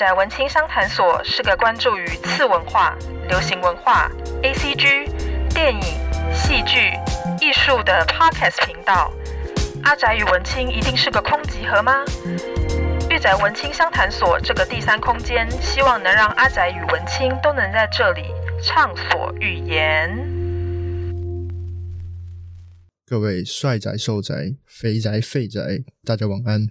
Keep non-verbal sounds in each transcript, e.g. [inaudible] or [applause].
宅文青商谈所是个关注于次文化、流行文化、ACG、电影、戏剧、艺术的 Podcast 频道。阿宅与文青一定是个空集合吗？御宅文青商谈所这个第三空间，希望能让阿宅与文青都能在这里畅所欲言。各位帅宅、瘦宅、肥宅、废宅，大家晚安，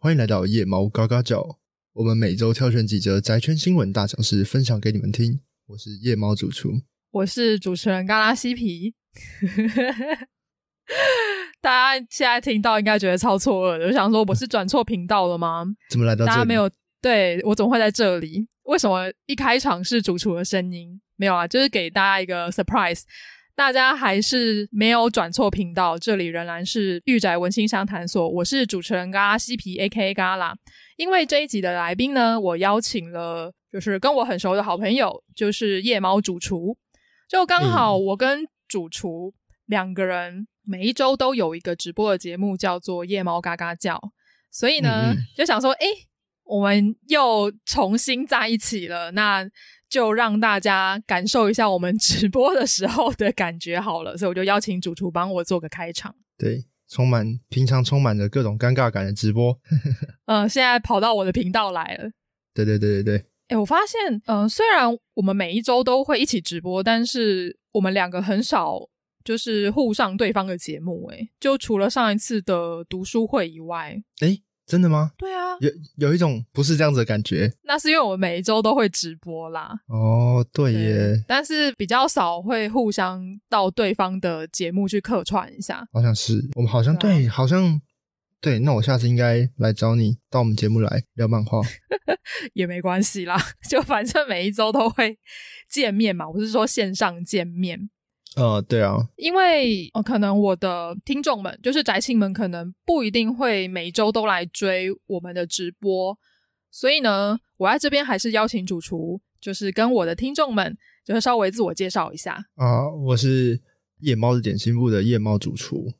欢迎来到夜猫嘎嘎叫。我们每周挑选几则宅圈新闻大小事，分享给你们听。我是夜猫主厨，我是主持人嘎拉西皮。[laughs] 大家现在听到应该觉得超错愕的，我想说我是转错频道了吗？怎么来到这里？大家没有，对，我怎么会在这里？为什么一开场是主厨的声音？没有啊，就是给大家一个 surprise。大家还是没有转错频道，这里仍然是御宅文青商谈所。我是主持人嘎拉西皮 A.K.A. 嘎拉。因为这一集的来宾呢，我邀请了就是跟我很熟的好朋友，就是夜猫主厨。就刚好我跟主厨两个人每一周都有一个直播的节目，叫做夜猫嘎嘎叫。所以呢，就想说，诶，我们又重新在一起了。那就让大家感受一下我们直播的时候的感觉好了，所以我就邀请主厨帮我做个开场。对，充满平常充满着各种尴尬感的直播。嗯、[laughs] 呃，现在跑到我的频道来了。对对对对对。哎，我发现，嗯、呃，虽然我们每一周都会一起直播，但是我们两个很少就是互上对方的节目。哎，就除了上一次的读书会以外，哎。真的吗？对啊，有有一种不是这样子的感觉。那是因为我们每一周都会直播啦。哦，对耶对。但是比较少会互相到对方的节目去客串一下。好像是，我们好像对，对，好像对。那我下次应该来找你到我们节目来聊漫画，[laughs] 也没关系啦。[laughs] 就反正每一周都会见面嘛，我是说线上见面。呃，对啊，因为呃，可能我的听众们，就是宅青们，可能不一定会每周都来追我们的直播，所以呢，我在这边还是邀请主厨，就是跟我的听众们，就是稍微自我介绍一下啊。我是夜猫子点心部的夜猫主厨。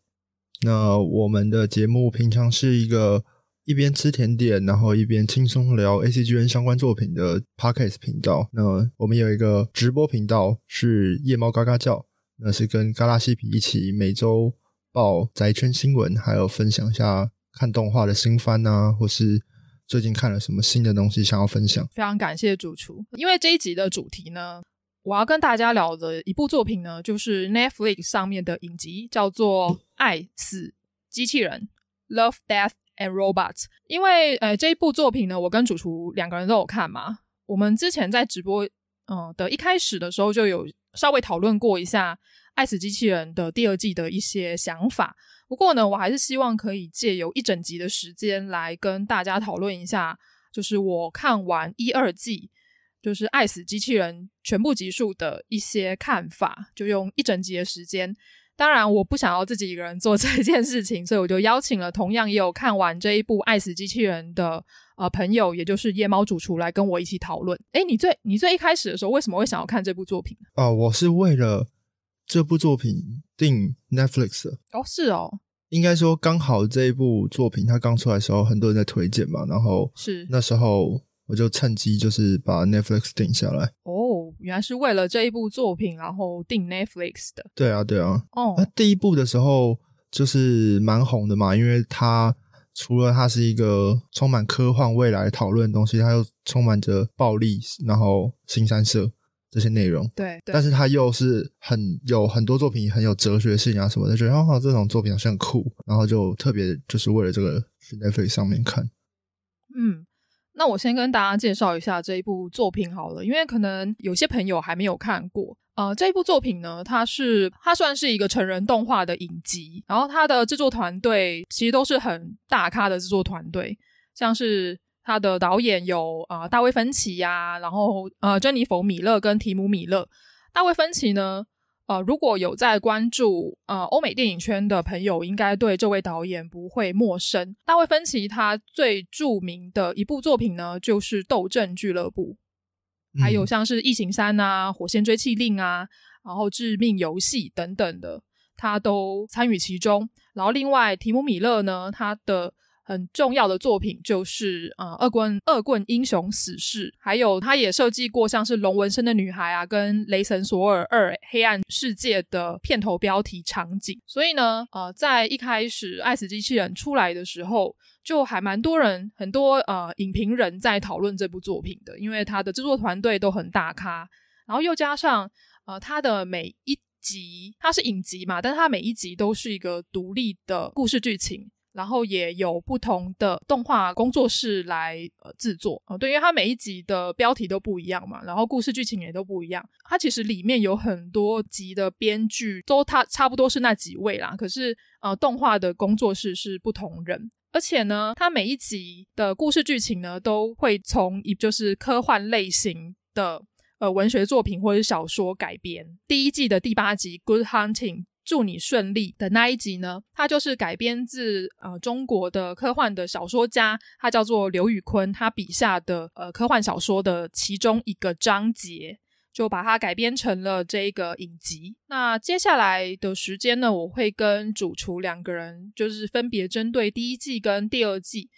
那我们的节目平常是一个一边吃甜点，然后一边轻松聊 ACGN 相关作品的 Podcast 频道。那我们有一个直播频道是夜猫嘎嘎叫。那是跟嘎拉西皮一起每周报宅圈新闻，还有分享一下看动画的新番啊，或是最近看了什么新的东西想要分享。非常感谢主厨，因为这一集的主题呢，我要跟大家聊的一部作品呢，就是 Netflix 上面的影集，叫做《爱死机器人》（Love, Death and Robots）。因为呃，这一部作品呢，我跟主厨两个人都有看嘛。我们之前在直播嗯、的一开始的时候就有。稍微讨论过一下《爱死机器人》的第二季的一些想法，不过呢，我还是希望可以借由一整集的时间来跟大家讨论一下，就是我看完一二季，就是《爱死机器人》全部集数的一些看法，就用一整集的时间。当然，我不想要自己一个人做 [laughs] 这件事情，所以我就邀请了同样也有看完这一部《爱死机器人》的呃朋友，也就是夜猫主厨来跟我一起讨论。哎，你最你最一开始的时候为什么会想要看这部作品？哦，我是为了这部作品订 Netflix 的。哦，是哦。应该说刚好这一部作品它刚出来的时候，很多人在推荐嘛，然后是那时候。我就趁机就是把 Netflix 订下来。哦，原来是为了这一部作品，然后订 Netflix 的。对啊，对啊。哦，那第一部的时候就是蛮红的嘛，因为它除了它是一个充满科幻未来讨论的东西，它又充满着暴力，然后新三色这些内容。对，对。但是它又是很有很多作品很有哲学性啊什么的，觉得哦，这种作品好像很酷，然后就特别就是为了这个去 Netflix 上面看。嗯。那我先跟大家介绍一下这一部作品好了，因为可能有些朋友还没有看过。呃，这一部作品呢，它是它算是一个成人动画的影集，然后它的制作团队其实都是很大咖的制作团队，像是它的导演有啊、大卫芬奇呀、然后呃珍妮佛米勒跟提姆米勒。大卫芬奇呢，呃，如果有在关注呃欧美电影圈的朋友，应该对这位导演不会陌生。大卫芬奇他最著名的一部作品呢，就是《斗阵俱乐部》，还有像是《异形三》啊，《火线追缉令》啊，然后《致命游戏》等等的，他都参与其中。然后另外提姆米勒呢，他的很重要的作品就是呃，恶棍恶棍英雄死侍，还有他也设计过像是龙纹身的女孩啊，跟雷神索尔二黑暗世界的片头标题场景。所以呢，呃，在一开始爱死机器人出来的时候，就还蛮多人很多呃影评人在讨论这部作品的，因为他的制作团队都很大咖，然后又加上呃他的每一集它是影集嘛，但是它每一集都是一个独立的故事剧情。然后也有不同的动画工作室来呃制作哦，对，因为它每一集的标题都不一样嘛，然后故事剧情也都不一样。它其实里面有很多集的编剧都它差不多是那几位啦，可是呃动画的工作室是不同人，而且呢，它每一集的故事剧情呢都会从一就是科幻类型的呃文学作品或者小说改编。第一季的第八集《Good Hunting》。祝你顺利的那一集呢，它就是改编自呃中国的科幻的小说家，他叫做刘宇昆，他笔下的呃科幻小说的其中一个章节，就把它改编成了这个影集。那接下来的时间呢，我会跟主厨两个人，就是分别针对第一季跟第二季，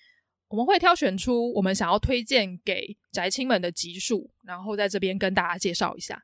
我们会挑选出我们想要推荐给宅青们的集数，然后在这边跟大家介绍一下。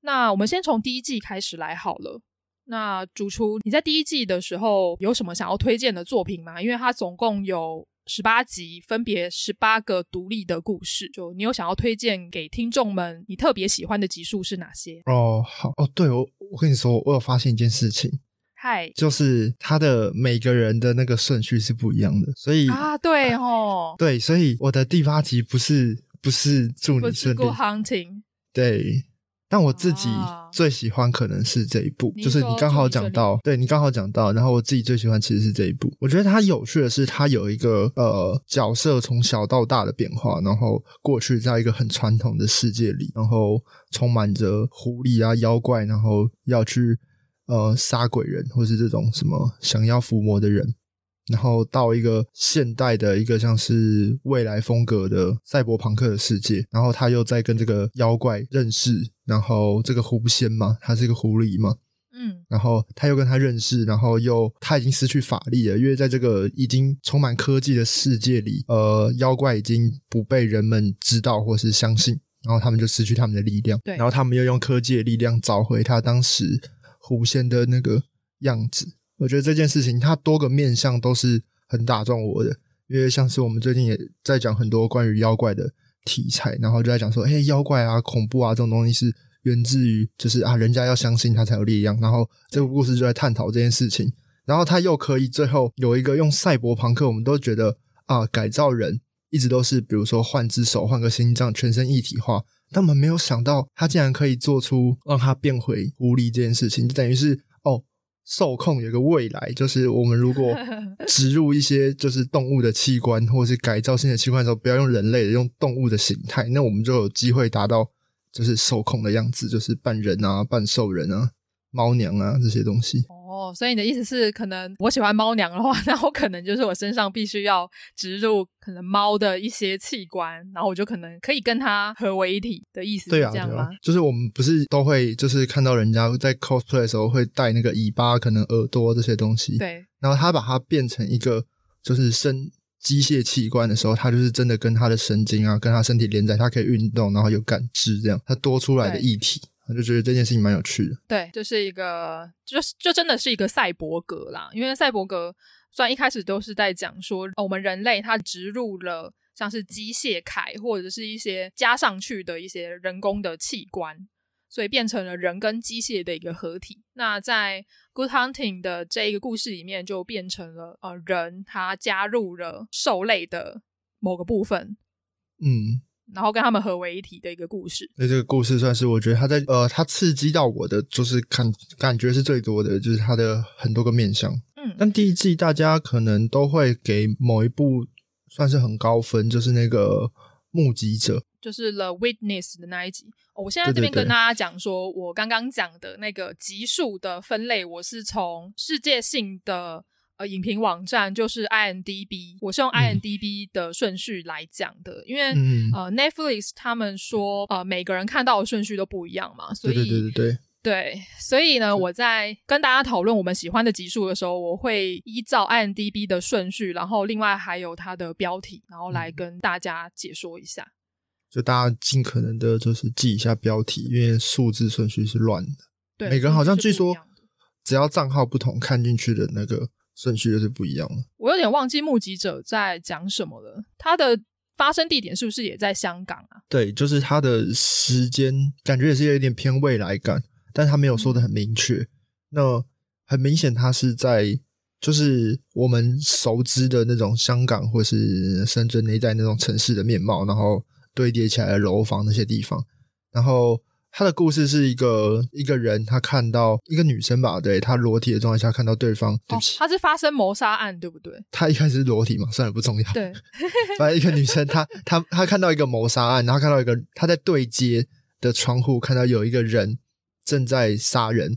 那我们先从第一季开始来好了。那主厨，你在第一季的时候有什么想要推荐的作品吗？因为它总共有十八集，分别十八个独立的故事。就你有想要推荐给听众们，你特别喜欢的集数是哪些？哦，好哦，对，我我跟你说，我有发现一件事情，嗨，就是他的每个人的那个顺序是不一样的，所以啊，对哦，对，所以我的第八集不是不是祝你顺利，Good Hunting，对。但我自己最喜欢可能是这一部，啊、就是你刚好讲到，你对你刚好讲到，然后我自己最喜欢其实是这一部。我觉得它有趣的是，它有一个呃角色从小到大的变化，然后过去在一个很传统的世界里，然后充满着狐狸啊妖怪，然后要去呃杀鬼人，或是这种什么想要伏魔的人。然后到一个现代的一个像是未来风格的赛博朋克的世界，然后他又在跟这个妖怪认识，然后这个狐仙嘛，他是一个狐狸嘛，嗯，然后他又跟他认识，然后又他已经失去法力了，因为在这个已经充满科技的世界里，呃，妖怪已经不被人们知道或是相信，然后他们就失去他们的力量，对，然后他们又用科技的力量找回他当时狐仙的那个样子。我觉得这件事情，它多个面向都是很打中我的，因为像是我们最近也在讲很多关于妖怪的题材，然后就在讲说，哎，妖怪啊、恐怖啊这种东西是源自于，就是啊，人家要相信他才有力量。然后这个故事就在探讨这件事情，然后他又可以最后有一个用赛博朋克，我们都觉得啊，改造人一直都是，比如说换只手、换个心脏、全身一体化，但我们没有想到他竟然可以做出让他变回狐狸这件事情，就等于是。受控有个未来，就是我们如果 [laughs] 植入一些就是动物的器官，或者是改造性的器官的时候，不要用人类的，用动物的形态，那我们就有机会达到就是受控的样子，就是半人啊、半兽人啊、猫娘啊这些东西。哦，所以你的意思是，可能我喜欢猫娘的话，[laughs] 那我可能就是我身上必须要植入可能猫的一些器官，然后我就可能可以跟它合为一体的意思，是这样吗？就是我们不是都会就是看到人家在 cosplay 的时候会带那个尾巴、可能耳朵这些东西，对。然后他把它变成一个就是生机械器官的时候，他就是真的跟他的神经啊，跟他身体连在，它可以运动，然后有感知，这样它多出来的异体。我就觉得这件事情蛮有趣的，对，就是一个，就就真的是一个赛博格啦。因为赛博格虽然一开始都是在讲说，我们人类它植入了像是机械铠或者是一些加上去的一些人工的器官，所以变成了人跟机械的一个合体。那在 Good Hunting 的这一个故事里面，就变成了呃人他加入了兽类的某个部分，嗯。然后跟他们合为一体的一个故事。那这个故事算是我觉得他在呃，他刺激到我的，就是感感觉是最多的，就是他的很多个面向。嗯，但第一季大家可能都会给某一部算是很高分，就是那个目击者，就是 The Witness 的那一集。哦，我现在这边跟大家讲说，对对对，我刚刚讲的那个集数的分类，我是从世界性的。呃，影评网站就是 IMDB，我是用 IMDB 的顺序来讲的，嗯、因为、嗯、呃 Netflix 他们说呃每个人看到的顺序都不一样嘛，所以对对对对。对，所以呢，我在跟大家讨论我们喜欢的集数的时候，我会依照 IMDB 的顺序，然后另外还有它的标题，然后来跟大家解说一下。嗯、就大家尽可能的，就是记一下标题，因为数字顺序是乱的。对，每个人好像据说，只要账号不同，看进去的那个顺序就是不一样了。我有点忘记目击者在讲什么了，他的。发生地点是不是也在香港啊？对，就是它的时间感觉也是有一点偏未来感，但他没有说的很明确。嗯、那很明显，它是在就是我们熟知的那种香港或是深圳那一带那种城市的面貌，然后堆叠起来的楼房那些地方，然后。他的故事是一个一个人，他看到一个女生吧，对，他裸体的状态下看到对方，对不起，他、哦、是发生谋杀案，对不对？他一开始是裸体嘛，算了，不重要。对，反正一个女生，她她她看到一个谋杀案，然后看到一个她在对街的窗户看到有一个人正在杀人，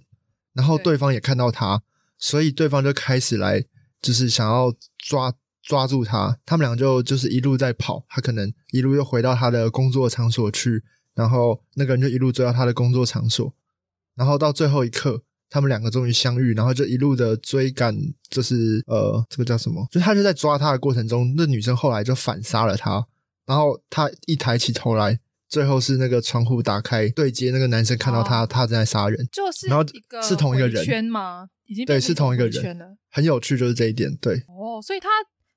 然后对方也看到他，所以对方就开始来就是想要抓抓住他，他们俩就就是一路在跑，他可能一路又回到他的工作场所去。然后那个人就一路追到他的工作场所，然后到最后一刻，他们两个终于相遇，然后就一路的追赶，就是呃，这个叫什么？就他就在抓他的过程中，那女生后来就反杀了他，然后他一抬起头来，最后是那个窗户打开，对接那个男生看到他，哦、他正在杀人，就是然后是同一个人圈吗？已经对，是同一个人，很有趣，就是这一点，对哦，所以他。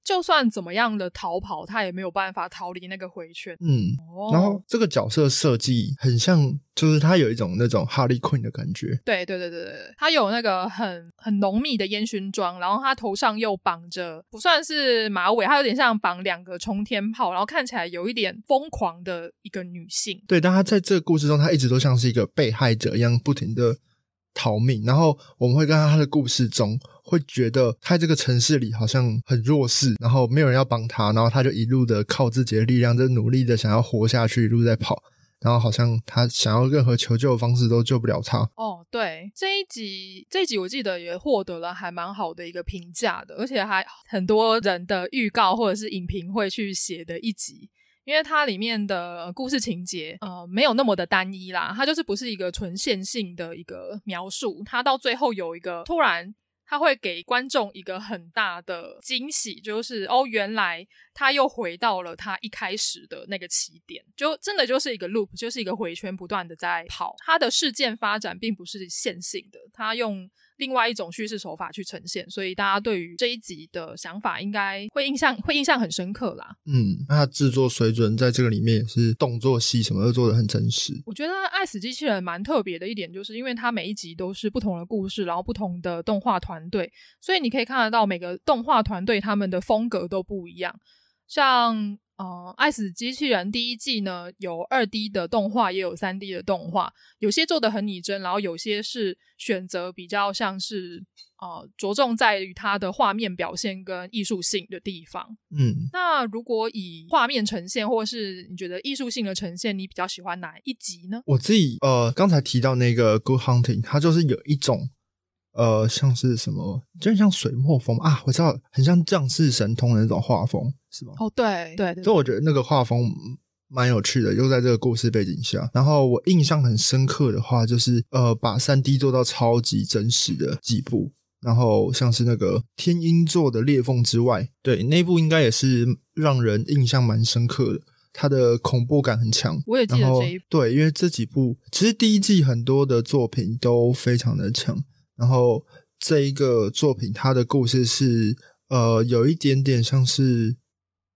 就算怎么样的逃跑，他也没有办法逃离那个回圈。嗯，哦、然后这个角色设计很像，就是他有一种那种哈利奎因的感觉。对对对对对，他有那个很很浓密的烟熏妆，然后他头上又绑着不算是马尾，他有点像绑两个冲天炮，然后看起来有一点疯狂的一个女性。对，但他在这个故事中，他一直都像是一个被害者一样，不停的逃命。然后我们会跟他的故事中。会觉得他这个城市里好像很弱势，然后没有人要帮他，然后他就一路的靠自己的力量，就努力的想要活下去，一路在跑，然后好像他想要任何求救的方式都救不了他。哦，对，这一集这一集我记得也获得了还蛮好的一个评价的，而且还很多人的预告或者是影评会去写的一集，因为它里面的故事情节呃没有那么的单一啦，它就是不是一个纯线性的一个描述，它到最后有一个突然。他会给观众一个很大的惊喜，就是哦，原来他又回到了他一开始的那个起点，就真的就是一个 loop，就是一个回圈，不断的在跑。他的事件发展并不是线性的，他用。另外一种叙事手法去呈现，所以大家对于这一集的想法应该会印象会印象很深刻啦。嗯，那它制作水准在这个里面也是动作戏什么都做得很真实。我觉得《爱死机器人》蛮特别的一点，就是因为它每一集都是不同的故事，然后不同的动画团队，所以你可以看得到每个动画团队他们的风格都不一样，像。呃，爱死机器人第一季呢，有二 D 的动画，也有三 D 的动画，有些做的很拟真，然后有些是选择比较像是呃，着重在于它的画面表现跟艺术性的地方。嗯，那如果以画面呈现，或是你觉得艺术性的呈现，你比较喜欢哪一集呢？我自己呃，刚才提到那个 Good Hunting，它就是有一种。呃，像是什么，就很像水墨风啊，我知道，很像降世神通的那种画风，是吗？哦，对对对，所以我觉得那个画风蛮有趣的，又在这个故事背景下。然后我印象很深刻的话，就是呃，把三 D 做到超级真实的几部，然后像是那个天鹰座的裂缝之外，对，那部应该也是让人印象蛮深刻的，它的恐怖感很强。我也记得这一部，对，因为这几部其实第一季很多的作品都非常的强。然后这一个作品，它的故事是呃，有一点点像是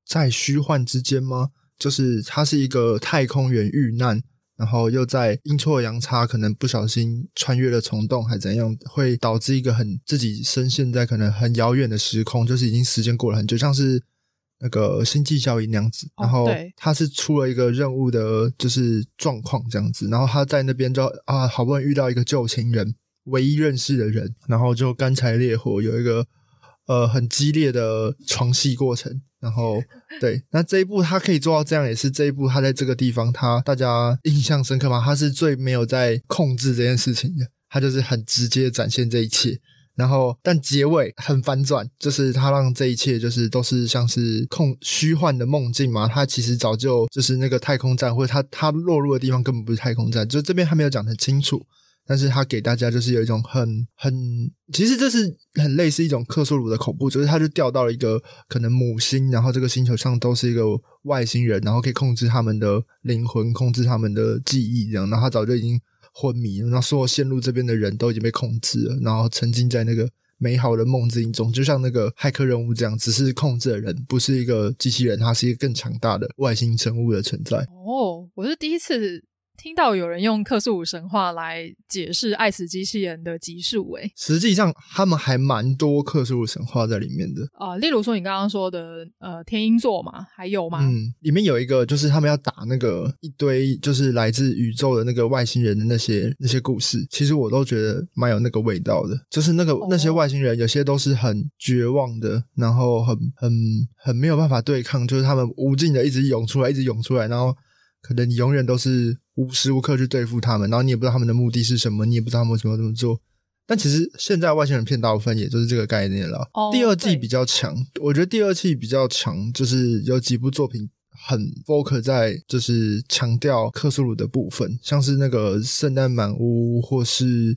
在虚幻之间吗？就是它是一个太空人遇难，然后又在阴错阳差，可能不小心穿越了虫洞，还怎样，会导致一个很自己深陷在可能很遥远的时空，就是已经时间过了很久，像是那个星际效应那样子。然后他是出了一个任务的，就是状况这样子。然后他在那边就啊，好不容易遇到一个旧情人。唯一认识的人，然后就干柴烈火，有一个呃很激烈的床戏过程。然后 [laughs] 对，那这一部他可以做到这样，也是这一部他在这个地方他大家印象深刻吗？他是最没有在控制这件事情的，他就是很直接展现这一切。然后但结尾很反转，就是他让这一切就是都是像是空虚幻的梦境嘛。他其实早就就是那个太空站，或者他他落入的地方根本不是太空站，就这边还没有讲得很清楚。但是他给大家就是有一种很很，其实这是很类似一种克苏鲁的恐怖，就是他就掉到了一个可能母星，然后这个星球上都是一个外星人，然后可以控制他们的灵魂，控制他们的记忆，这样，然后他早就已经昏迷了，然后所有线路这边的人都已经被控制了，然后沉浸在那个美好的梦境中，就像那个骇客任务这样，只是控制的人不是一个机器人，它是一个更强大的外星生物的存在。哦，我是第一次。听到有人用克苏鲁神话来解释爱死机器人的集数，诶，实际上他们还蛮多克苏鲁神话在里面的。啊、呃，例如说你刚刚说的呃天鹰座嘛，还有吗？嗯，里面有一个就是他们要打那个一堆就是来自宇宙的那个外星人的那些那些故事，其实我都觉得蛮有那个味道的，就是那个、哦、那些外星人有些都是很绝望的，然后很很很没有办法对抗，就是他们无尽的一直涌出来，一直涌出来，然后可能你永远都是。无时无刻去对付他们，然后你也不知道他们的目的是什么，你也不知道他们为什么要这么做。但其实现在外星人骗大部分也就是这个概念了。Oh, 第二季比较强，我觉得第二季比较强，就是有几部作品很 focus 在就是强调克苏鲁的部分，像是那个圣诞满屋或是。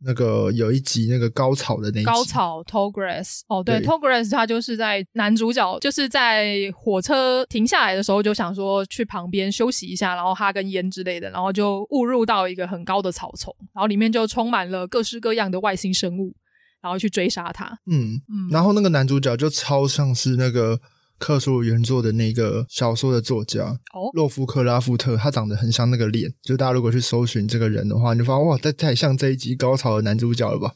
那个有一集那个高潮的那一集高潮 Tall Grass 哦，对，对 Tall Grass 他就是在男主角就是在火车停下来的时候就想说去旁边休息一下，然后哈根烟之类的，然后就误入到一个很高的草丛，然后里面就充满了各式各样的外星生物，然后去追杀他。嗯嗯，然后那个男主角就超像是那个。克苏鲁原作的那个小说的作家哦，洛夫克拉夫特，他长得很像那个脸，就大家如果去搜寻这个人的话，你就发现哇，这太像这一集高潮的男主角了吧？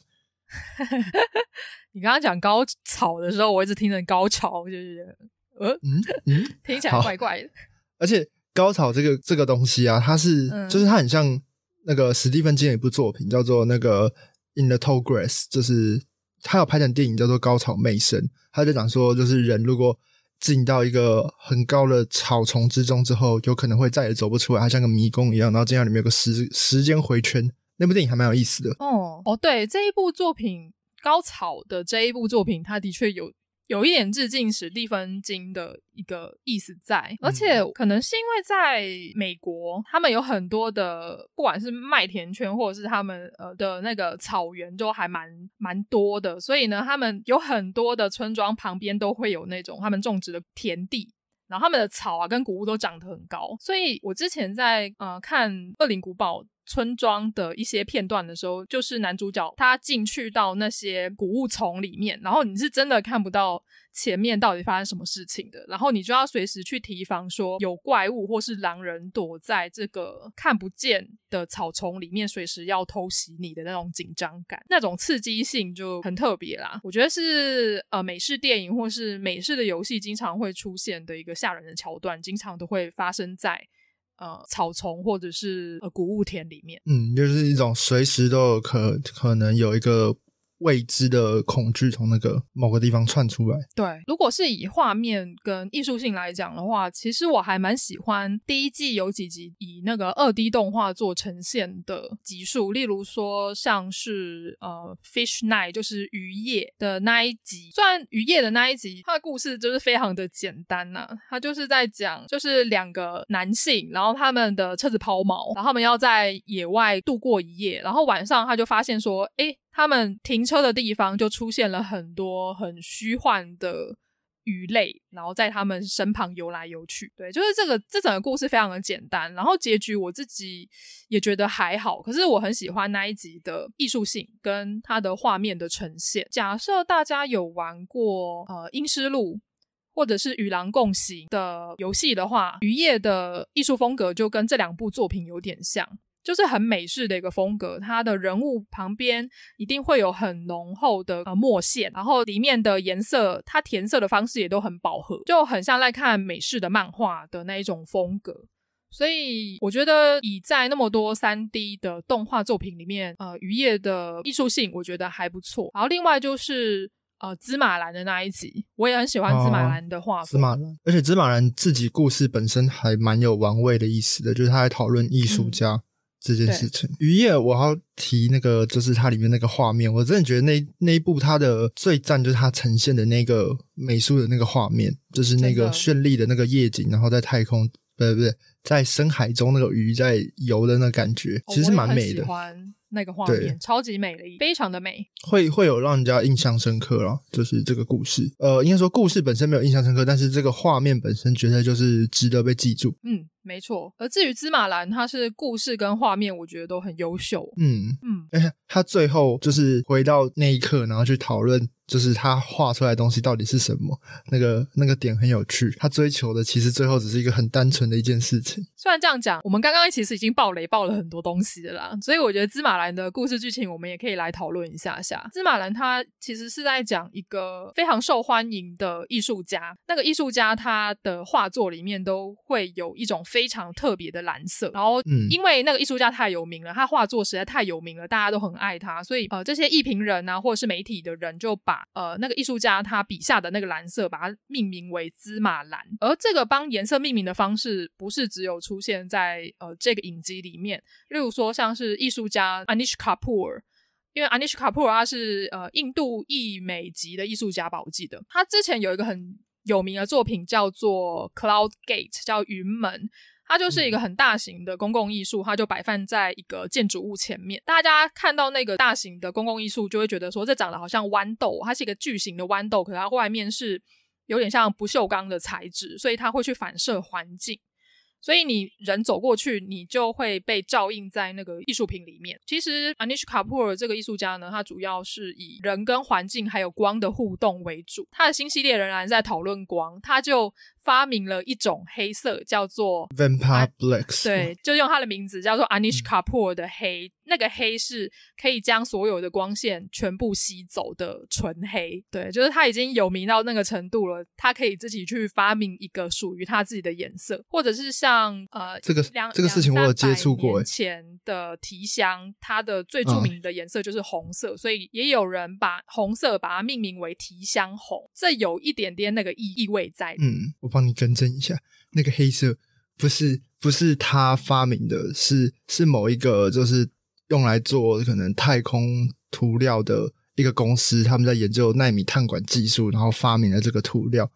[laughs] 你刚刚讲高潮的时候，我一直听着高潮，就是呃嗯嗯，听起来怪怪的。而且高潮这个这个东西啊，它是、嗯、就是它很像那个史蒂芬金的一部作品，叫做那个《In the Tall Grass》，就是他有拍成电影叫做《高潮魅声》，他就讲说，就是人如果进到一个很高的草丛之中之后，有可能会再也走不出来，它像个迷宫一样。然后这样里面有个时时间回圈，那部电影还蛮有意思的。哦哦，对，这一部作品高草的这一部作品，它的确有。有一点致敬史蒂芬金的一个意思在，而且可能是因为在美国，他们有很多的，不管是麦田圈或者是他们呃的那个草原，都还蛮蛮多的，所以呢，他们有很多的村庄旁边都会有那种他们种植的田地，然后他们的草啊跟谷物都长得很高，所以我之前在呃看《恶灵古堡》。村庄的一些片段的时候，就是男主角他进去到那些谷物丛里面，然后你是真的看不到前面到底发生什么事情的，然后你就要随时去提防说有怪物或是狼人躲在这个看不见的草丛里面，随时要偷袭你的那种紧张感，那种刺激性就很特别啦。我觉得是呃美式电影或是美式的游戏经常会出现的一个吓人的桥段，经常都会发生在。呃，草丛或者是呃谷物田里面，嗯，就是一种随时都有可可能有一个。未知的恐惧从那个某个地方窜出来。对，如果是以画面跟艺术性来讲的话，其实我还蛮喜欢第一季有几集以那个二 D 动画做呈现的集数，例如说像是呃 Fish Night，就是渔业的那一集。虽然渔业的那一集，它的故事就是非常的简单呐、它就是在讲就是两个男性，然后他们的车子抛锚，然后他们要在野外度过一夜，然后晚上他就发现说，哎。他们停车的地方就出现了很多很虚幻的鱼类，然后在他们身旁游来游去。对，就是这个这整个故事非常的简单，然后结局我自己也觉得还好。可是我很喜欢那一集的艺术性跟它的画面的呈现。假设大家有玩过呃《阴尸路》或者是《与狼共行》的游戏的话，渔业的艺术风格就跟这两部作品有点像。就是很美式的一个风格，它的人物旁边一定会有很浓厚的呃墨线，然后里面的颜色，它填色的方式也都很饱和，就很像在看美式的漫画的那一种风格。所以我觉得，以在那么多三 D 的动画作品里面，呃，渔业的艺术性我觉得还不错。然后另外就是呃，芝麻兰的那一集，我也很喜欢芝麻兰的画风。芝麻兰，而且芝麻兰自己故事本身还蛮有玩味的意思的，就是他在讨论艺术家。嗯这件事情，渔业我要提那个，就是它里面那个画面，我真的觉得那那一部它的最赞就是它呈现的那个美术的那个画面，就是那个绚丽的那个夜景，然后在太空，不对不对，在深海中那个鱼在游的那个感觉，其实是蛮美的。那个画面，超级美丽，非常的美，会会有让人家印象深刻啊，就是这个故事，呃，应该说故事本身没有印象深刻，但是这个画面本身觉得就是值得被记住。嗯，没错。而至于芝麻兰，它是故事跟画面，我觉得都很优秀。嗯嗯，哎、欸，他最后就是回到那一刻，然后去讨论。就是他画出来的东西到底是什么？那个那个点很有趣。他追求的其实最后只是一个很单纯的一件事情。虽然这样讲，我们刚刚其实已经爆雷爆了很多东西了啦，所以我觉得芝麻兰的故事剧情我们也可以来讨论一下下。芝麻兰他其实是在讲一个非常受欢迎的艺术家，那个艺术家他的画作里面都会有一种非常特别的蓝色。然后，因为那个艺术家太有名了，他画作实在太有名了，大家都很爱他，所以呃，这些艺评人啊，或者是媒体的人就把把呃，那个艺术家他笔下的那个蓝色，把它命名为芝麻蓝。而这个帮颜色命名的方式，不是只有出现在呃这个影集里面。例如说，像是艺术家 Anish Kapoor，因为 Anish Kapoor 他是呃印度裔美籍的艺术家吧，我记得他之前有一个很有名的作品叫做 Cloud Gate，叫云门。它就是一个很大型的公共艺术，它就摆放在一个建筑物前面。大家看到那个大型的公共艺术，就会觉得说，这长得好像豌豆，它是一个巨型的豌豆，可是它外面是有点像不锈钢的材质，所以它会去反射环境。所以你人走过去，你就会被照映在那个艺术品里面。其实 Anish Kapoor 这个艺术家呢，他主要是以人跟环境还有光的互动为主。他的新系列仍然在讨论光，他就发明了一种黑色，叫做 Vampire Blacks。对，就用他的名字叫做 Anish Kapoor 的黑。嗯那个黑是可以将所有的光线全部吸走的纯黑，对，就是他已经有名到那个程度了，他可以自己去发明一个属于他自己的颜色，或者是像呃这个两这个事情我有接触过，年前的提香，它的最著名的颜色就是红色，嗯，所以也有人把红色把它命名为提香红，这有一点点那个意意味在。嗯，我帮你更正一下，那个黑色不是不是他发明的，是是某一个就是。用来做可能太空涂料的一个公司，他们在研究纳米碳管技术，然后发明了这个涂料，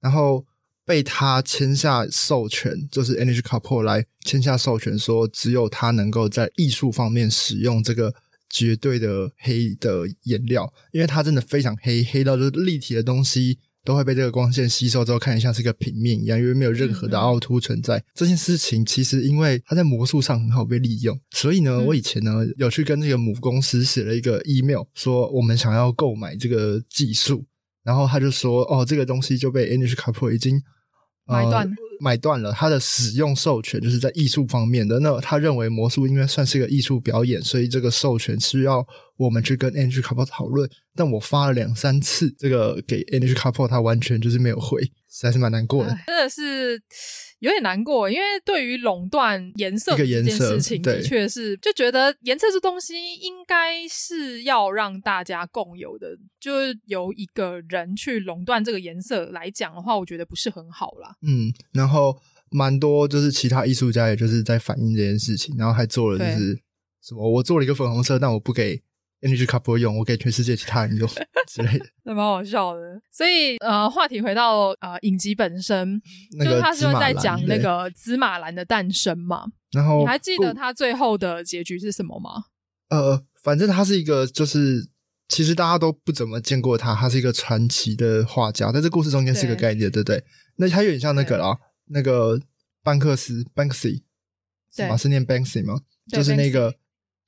然后被他签下授权，就是 Anish Kapoor 来签下授权，说只有他能够在艺术方面使用这个绝对的黑的颜料，因为它真的非常黑，黑到就是立体的东西。都会被这个光线吸收之后，看起来像是一个平面一样，因为没有任何的凹凸存在。嗯、这件事情其实因为它在魔术上很好被利用，所以呢，嗯、我以前呢有去跟这个母公司写了一个 email，说我们想要购买这个技术，然后他就说，哦，这个东西就被 Anish Kapoor 已经买断。买断了他的使用授权，就是在艺术方面的。那他认为魔术应该算是个艺术表演，所以这个授权需要我们去跟 Anish Kapoor 讨论。但我发了两三次这个给 Anish Kapoor，他完全就是没有回，实在是蛮难过的。真的是。有点难过，因为对于垄断颜色这件事情，的确是就觉得颜色这东西应该是要让大家共有的，就是由一个人去垄断这个颜色来讲的话，我觉得不是很好啦。嗯，然后蛮多就是其他艺术家，也就是在反映这件事情，然后还做了就是什么，我做了一个粉红色，但我不给。Anish Kapoor 用，我给全世界其他人用 [laughs] 之类的，那蛮好笑的。所以呃，话题回到呃影集本身，那个、就是他是在讲那个芝麻兰的诞生嘛。然后你还记得他最后的结局是什么吗？呃，反正他是一个，就是其实大家都不怎么见过他，他是一个传奇的画家，在这故事中间是一个概念，对不对，对？那他有点像那个啦，那个班克斯 （Banksy），对，是念 Banksy 吗？就是那个。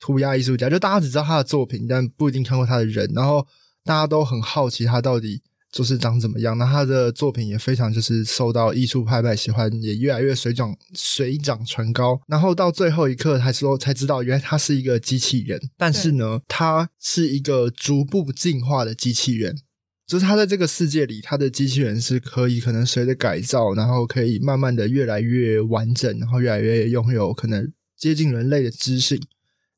涂鸦艺术家，就大家只知道他的作品，但不一定看过他的人。然后大家都很好奇他到底就是长怎么样。那他的作品也非常就是受到艺术派别喜欢，也越来越水涨水涨船高。然后到最后一刻，才说才知道原来他是一个机器人。但是呢，他是一个逐步进化的机器人，就是他在这个世界里，他的机器人是可以可能随着改造，然后可以慢慢的越来越完整，然后越来越拥有可能接近人类的知性。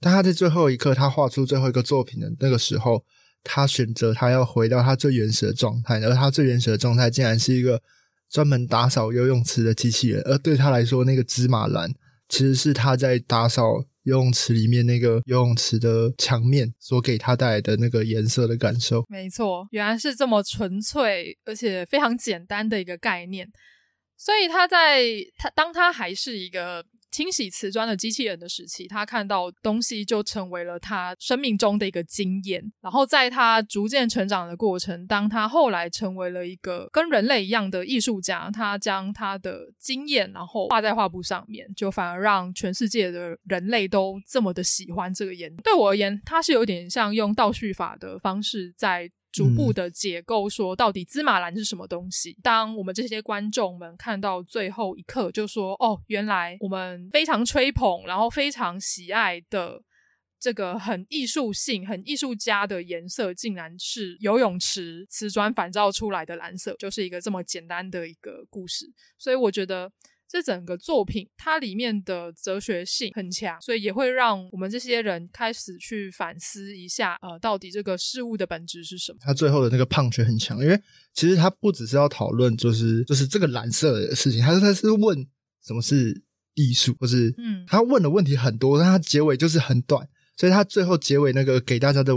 但他在最后一刻，他画出最后一个作品的那个时候，他选择他要回到他最原始的状态，而他最原始的状态竟然是一个专门打扫游泳池的机器人。而对他来说，那个芝麻蓝其实是他在打扫游泳池里面那个游泳池的墙面所给他带来的那个颜色的感受。没错，原来是这么纯粹而且非常简单的一个概念。所以他在他当他还是一个。清洗瓷砖的机器人的时期，他看到东西就成为了他生命中的一个经验。然后在他逐渐成长的过程，当他后来成为了一个跟人类一样的艺术家，他将他的经验然后画在画布上面，就反而让全世界的人类都这么的喜欢这个颜。对我而言，他是有点像用倒叙法的方式在。逐步的解构，说到底芝麻蓝是什么东西？当我们这些观众们看到最后一刻，就说：“哦，原来我们非常吹捧，然后非常喜爱的这个很艺术性、很艺术家的颜色，竟然是游泳池瓷砖反照出来的蓝色，就是一个这么简单的一个故事。”所以我觉得。这整个作品，它里面的哲学性很强，所以也会让我们这些人开始去反思一下，呃，到底这个事物的本质是什么？他最后的那个 punch 很强，因为其实他不只是要讨论，就是就是这个蓝色的事情，他是他是问什么是艺术，或是嗯，他问的问题很多，但他结尾就是很短，所以他最后结尾那个给大家的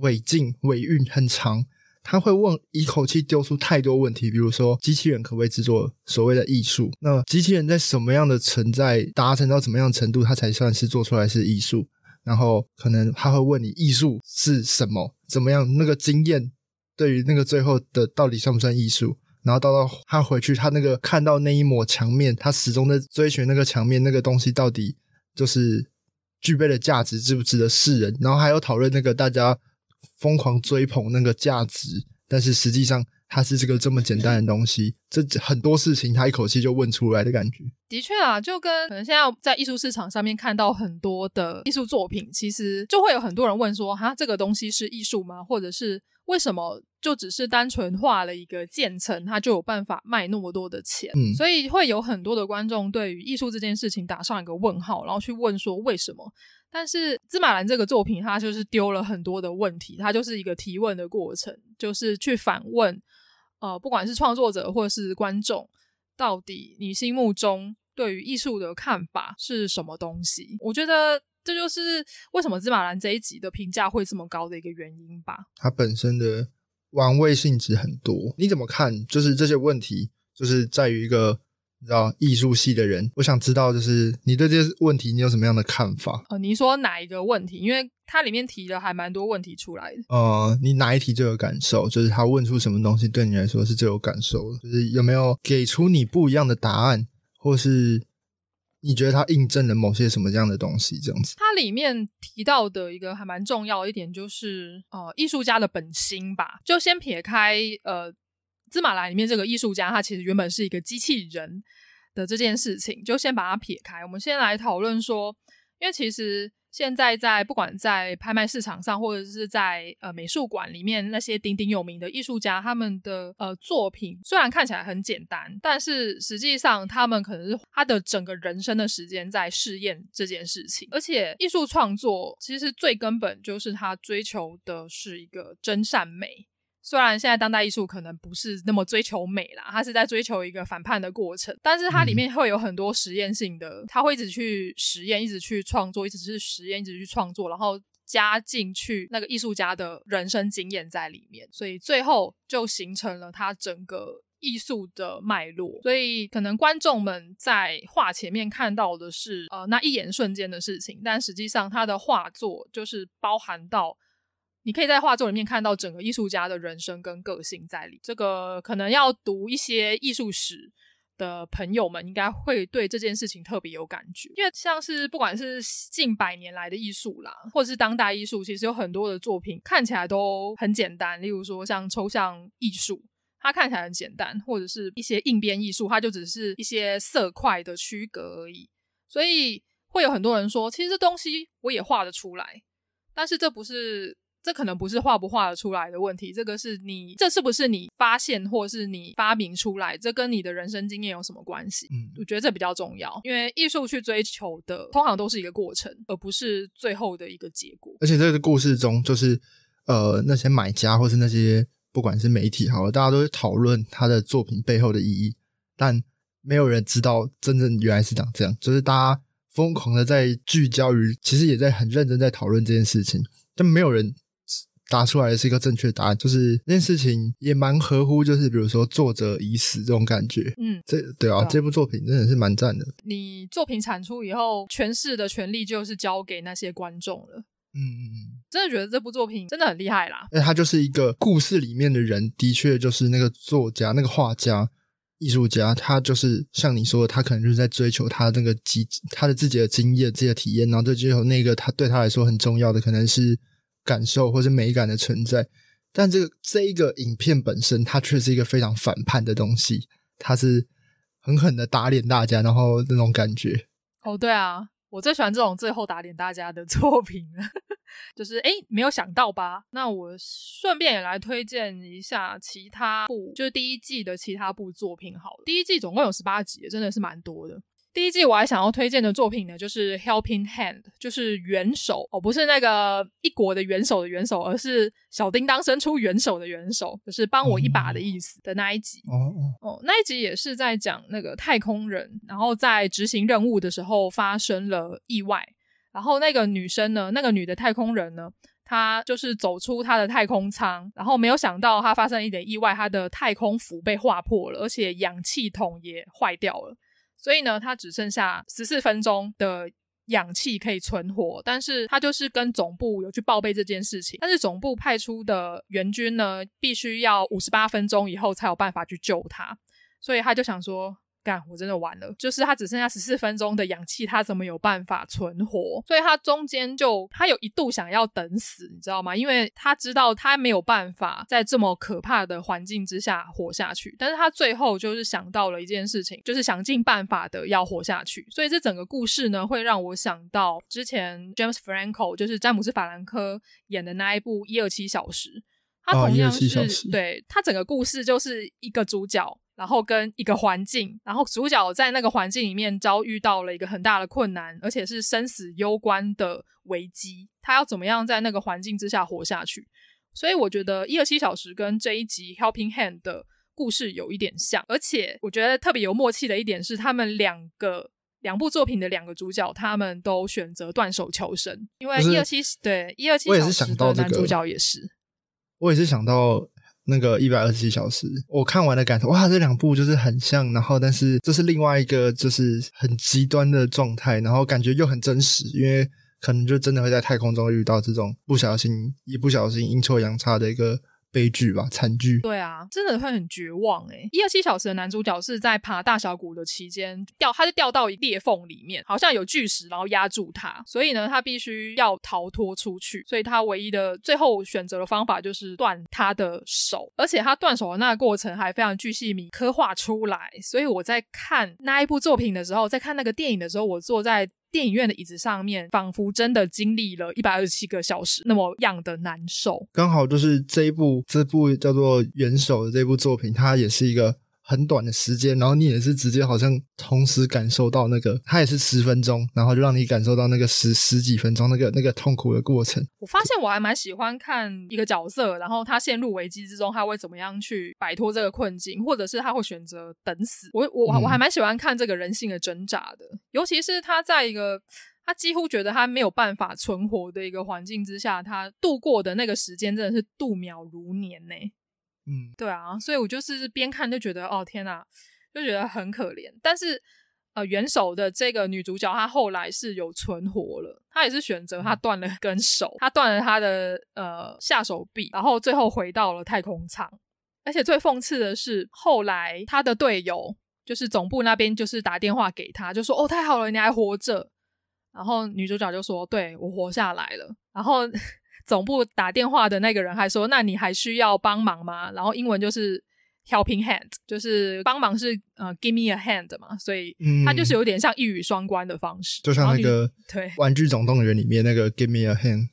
尾劲尾韵很长。他会问，一口气丢出太多问题，比如说机器人可不可以制作所谓的艺术？那机器人在什么样的存在达成到什么样的程度，它才算是做出来是艺术？然后可能他会问你，艺术是什么？怎么样？那个经验对于那个最后的到底算不算艺术？然后到到他回去，他那个看到那一抹墙面，他始终在追寻那个墙面那个东西到底就是具备的价值，值不值得世人？然后还有讨论那个大家。疯狂追捧那个价值，但是实际上它是这个这么简单的东西，这很多事情他一口气就问出来的感觉。的确啊，就跟可能现在在艺术市场上面看到很多的艺术作品，其实就会有很多人问说：“哈，这个东西是艺术吗？或者是为什么就只是单纯画了一个渐层，它就有办法卖那么多的钱？”嗯，所以会有很多的观众对于艺术这件事情打上一个问号，然后去问说为什么。但是芝麻蓝这个作品，它就是丢了很多的问题，它就是一个提问的过程，就是去反问，呃，不管是创作者或者是观众，到底你心目中对于艺术的看法是什么东西？我觉得这就是为什么芝麻蓝这一集的评价会这么高的一个原因吧。它本身的玩味性质很多，你怎么看？就是这些问题，就是在于一个。你知道艺术系的人，我想知道，就是你对这些问题，你有什么样的看法？呃，你说哪一个问题？因为它里面提了还蛮多问题出来的。呃，你哪一题最有感受？就是他问出什么东西对你来说是最有感受的？就是有没有给出你不一样的答案，或是你觉得它印证了某些什么这样的东西？这样子，它里面提到的一个还蛮重要的一点，就是呃，艺术家的本心吧。就先撇开呃。芝麻蓝里面这个艺术家，他其实原本是一个机器人的这件事情，就先把它撇开。我们先来讨论说，因为其实现在在不管在拍卖市场上，或者是在呃美术馆里面，那些鼎鼎有名的艺术家，他们的呃作品虽然看起来很简单，但是实际上他们可能是他的整个人生的时间在试验这件事情。而且艺术创作其实最根本就是他追求的是一个真善美。虽然现在当代艺术可能不是那么追求美啦，它是在追求一个反叛的过程，但是它里面会有很多实验性的，它会一直去实验，一直去创作，一直是实验，一直去创作，然后加进去那个艺术家的人生经验在里面，所以最后就形成了它整个艺术的脉络。所以可能观众们在画前面看到的是呃那一眼瞬间的事情，但实际上他的画作就是包含到。你可以在画作里面看到整个艺术家的人生跟个性在里。这个可能要读一些艺术史的朋友们，应该会对这件事情特别有感觉。因为像是不管是近百年来的艺术啦，或者是当代艺术，其实有很多的作品看起来都很简单。例如说像抽象艺术，它看起来很简单，或者是一些硬边艺术，它就只是一些色块的区隔而已。所以会有很多人说，其实这东西我也画得出来，但是这不是。这可能不是画不画得出来的问题，这个是你，这是不是你发现或是你发明出来？这跟你的人生经验有什么关系？嗯，我觉得这比较重要，因为艺术去追求的通常都是一个过程，而不是最后的一个结果。而且这个故事中，就是呃，那些买家或是那些不管是媒体好了，大家都会讨论他的作品背后的意义，但没有人知道真正原来是长这样。就是大家疯狂的在聚焦于，其实也在很认真在讨论这件事情，但没有人。答出来的是一个正确答案，就是这件事情也蛮合乎，就是比如说作者已死这种感觉。嗯，这对啊，对啊，这部作品真的是蛮赞的。你作品产出以后，诠释的权利就是交给那些观众了。嗯嗯嗯，真的觉得这部作品真的很厉害啦。哎，他就是一个故事里面的人，的确就是那个作家、那个画家、艺术家，他就是像你说的，他可能就是在追求他那个经他的自己的经验、自己的体验，然后在追求那个他对他来说很重要的，可能是。感受或是美感的存在，但这个这一个影片本身，它却是一个非常反叛的东西，它是狠狠的打脸大家，然后那种感觉。哦，对啊，我最喜欢这种最后打脸大家的作品了，[laughs] 就是诶，没有想到吧？那我顺便也来推荐一下其他部，就是第一季的其他部作品好了。第一季总共有十八集，真的是蛮多的。第一季我还想要推荐的作品呢，就是《Helping Hand》，就是援手哦，不是那个一国的元首的元首，而是小叮当伸出援手的援手，就是帮我一把的意思的那一集。哦哦，那一集也是在讲那个太空人，然后在执行任务的时候发生了意外，然后那个女生呢，那个女的太空人呢，她就是走出她的太空舱，然后没有想到她发生一点意外，她的太空服被划破了，而且氧气筒也坏掉了。所以呢，他只剩下十四分钟的氧气可以存活，但是他就是跟总部有去报备这件事情，但是总部派出的援军呢，必须要五十八分钟以后才有办法去救他，所以他就想说。干，我真的完了，就是他只剩下十四分钟的氧气，他怎么有办法存活？所以他中间就他有一度想要等死，你知道吗？因为他知道他没有办法在这么可怕的环境之下活下去。但是他最后就是想到了一件事情，就是想尽办法的要活下去。所以这整个故事呢，会让我想到之前 James Franco 就是詹姆斯法兰科演的那一部《一二七小时》，他同样是、哦、对他整个故事就是一个主角。然后跟一个环境，然后主角在那个环境里面遭遇到了一个很大的困难，而且是生死攸关的危机。他要怎么样在那个环境之下活下去？所以我觉得一二七小时跟这一集 Helping Hand 的故事有一点像，而且我觉得特别有默契的一点是，他们两个两部作品的两个主角，他们都选择断手求生，因为一二七对一二七小时的男主角也是，我也是想到。那个一百二十七小时，我看完的感受，哇，这两部就是很像，然后但是这是另外一个就是很极端的状态，然后感觉又很真实，因为可能就真的会在太空中遇到这种不小心一不小心阴错阳差的一个。悲剧吧，惨剧。对啊，真的会很绝望诶。一二七小时的男主角是在爬大峡谷的期间掉，他是掉到裂缝里面，好像有巨石然后压住他，所以呢，他必须要逃脱出去。所以他唯一的最后选择的方法就是断他的手，而且他断手的那个过程还非常巨细靡刻画出来。所以我在看那一部作品的时候，在看那个电影的时候，我坐在。电影院的椅子上面，仿佛真的经历了一百二十七个小时，那么样的难受。刚好就是这一部，这部叫做《元首》的这部作品，它也是一个。很短的时间，然后你也是直接好像同时感受到那个，它也是十分钟，然后就让你感受到那个十十几分钟那个那个痛苦的过程。我发现我还蛮喜欢看一个角色，然后他陷入危机之中，他会怎么样去摆脱这个困境，或者是他会选择等死。我我我还蛮喜欢看这个人性的挣扎的，嗯、尤其是他在一个他几乎觉得他没有办法存活的一个环境之下，他度过的那个时间真的是度秒如年呢。嗯，对啊，所以我就是边看就觉得，哦天哪，就觉得很可怜。但是，呃，元首的这个女主角，她后来是有存活了，她也是选择她断了根手，她断了她的呃下手臂，然后最后回到了太空舱。而且最讽刺的是，后来她的队友就是总部那边就是打电话给她，就说：“哦，太好了，你还活着。”然后女主角就说：“对，我活下来了。”然后。总部打电话的那个人还说：“那你还需要帮忙吗？”然后英文就是 “helping hand”，就是帮忙是呃 “give me a hand” 嘛，所以它就是有点像一语双关的方式，就像那个对《玩具总动员》里面那个 “give me a hand”，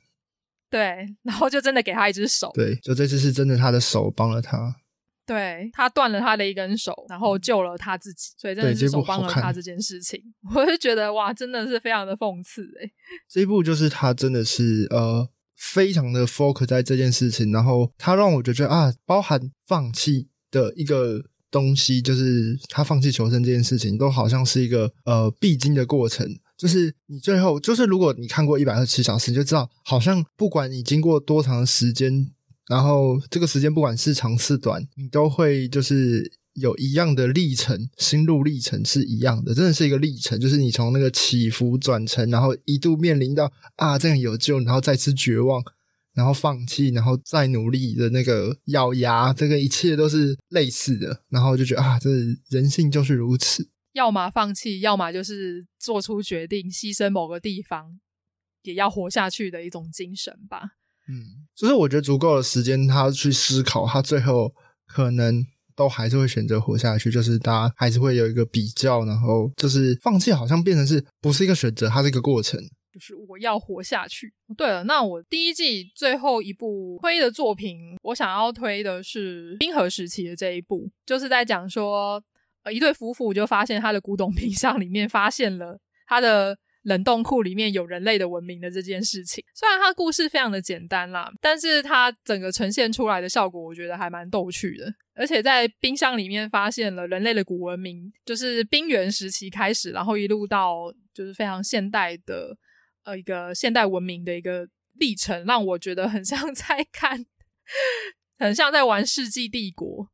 对，然后就真的给他一只手，对，就这次是真的他的手帮了他，对，他断了他的一根手，然后救了他自己，所以真的是手帮了他这件事情，[laughs] 我就觉得哇，真的是非常的讽刺哎。这一部就是他真的是呃。非常的 focus 在这件事情，然后他让我觉得啊，包含放弃的一个东西，就是他放弃求生这件事情，都好像是一个呃必经的过程。就是你最后，就是如果你看过一百二十七小时，你就知道，好像不管你经过多长的时间然后这个时间不管是长是短，你都会就是有一样的历程，心路历程是一样的，真的是一个历程，就是你从那个起伏转成，然后一度面临到啊这样有救，然后再次绝望，然后放弃，然后再努力的那个咬牙，这个一切都是类似的，然后就觉得啊，这人性就是如此。要么放弃，要么就是做出决定，牺牲某个地方，也要活下去的一种精神吧。嗯，就是我觉得足够的时间，他去思考，他最后可能都还是会选择活下去。就是大家还是会有一个比较，然后就是放弃，好像变成是不是一个选择，它是一个过程。就是我要活下去。对了，那我第一季最后一部推的作品，我想要推的是冰河时期的这一部，就是在讲说。一对夫妇就发现他的古董冰箱里面发现了他的冷冻库里面有人类的文明的这件事情。虽然它故事非常的简单啦，但是它整个呈现出来的效果，我觉得还蛮逗趣的。而且在冰箱里面发现了人类的古文明，就是冰原时期开始，然后一路到就是非常现代的呃一个现代文明的一个历程，让我觉得很像在看，[laughs] 很像在玩《世纪帝国》。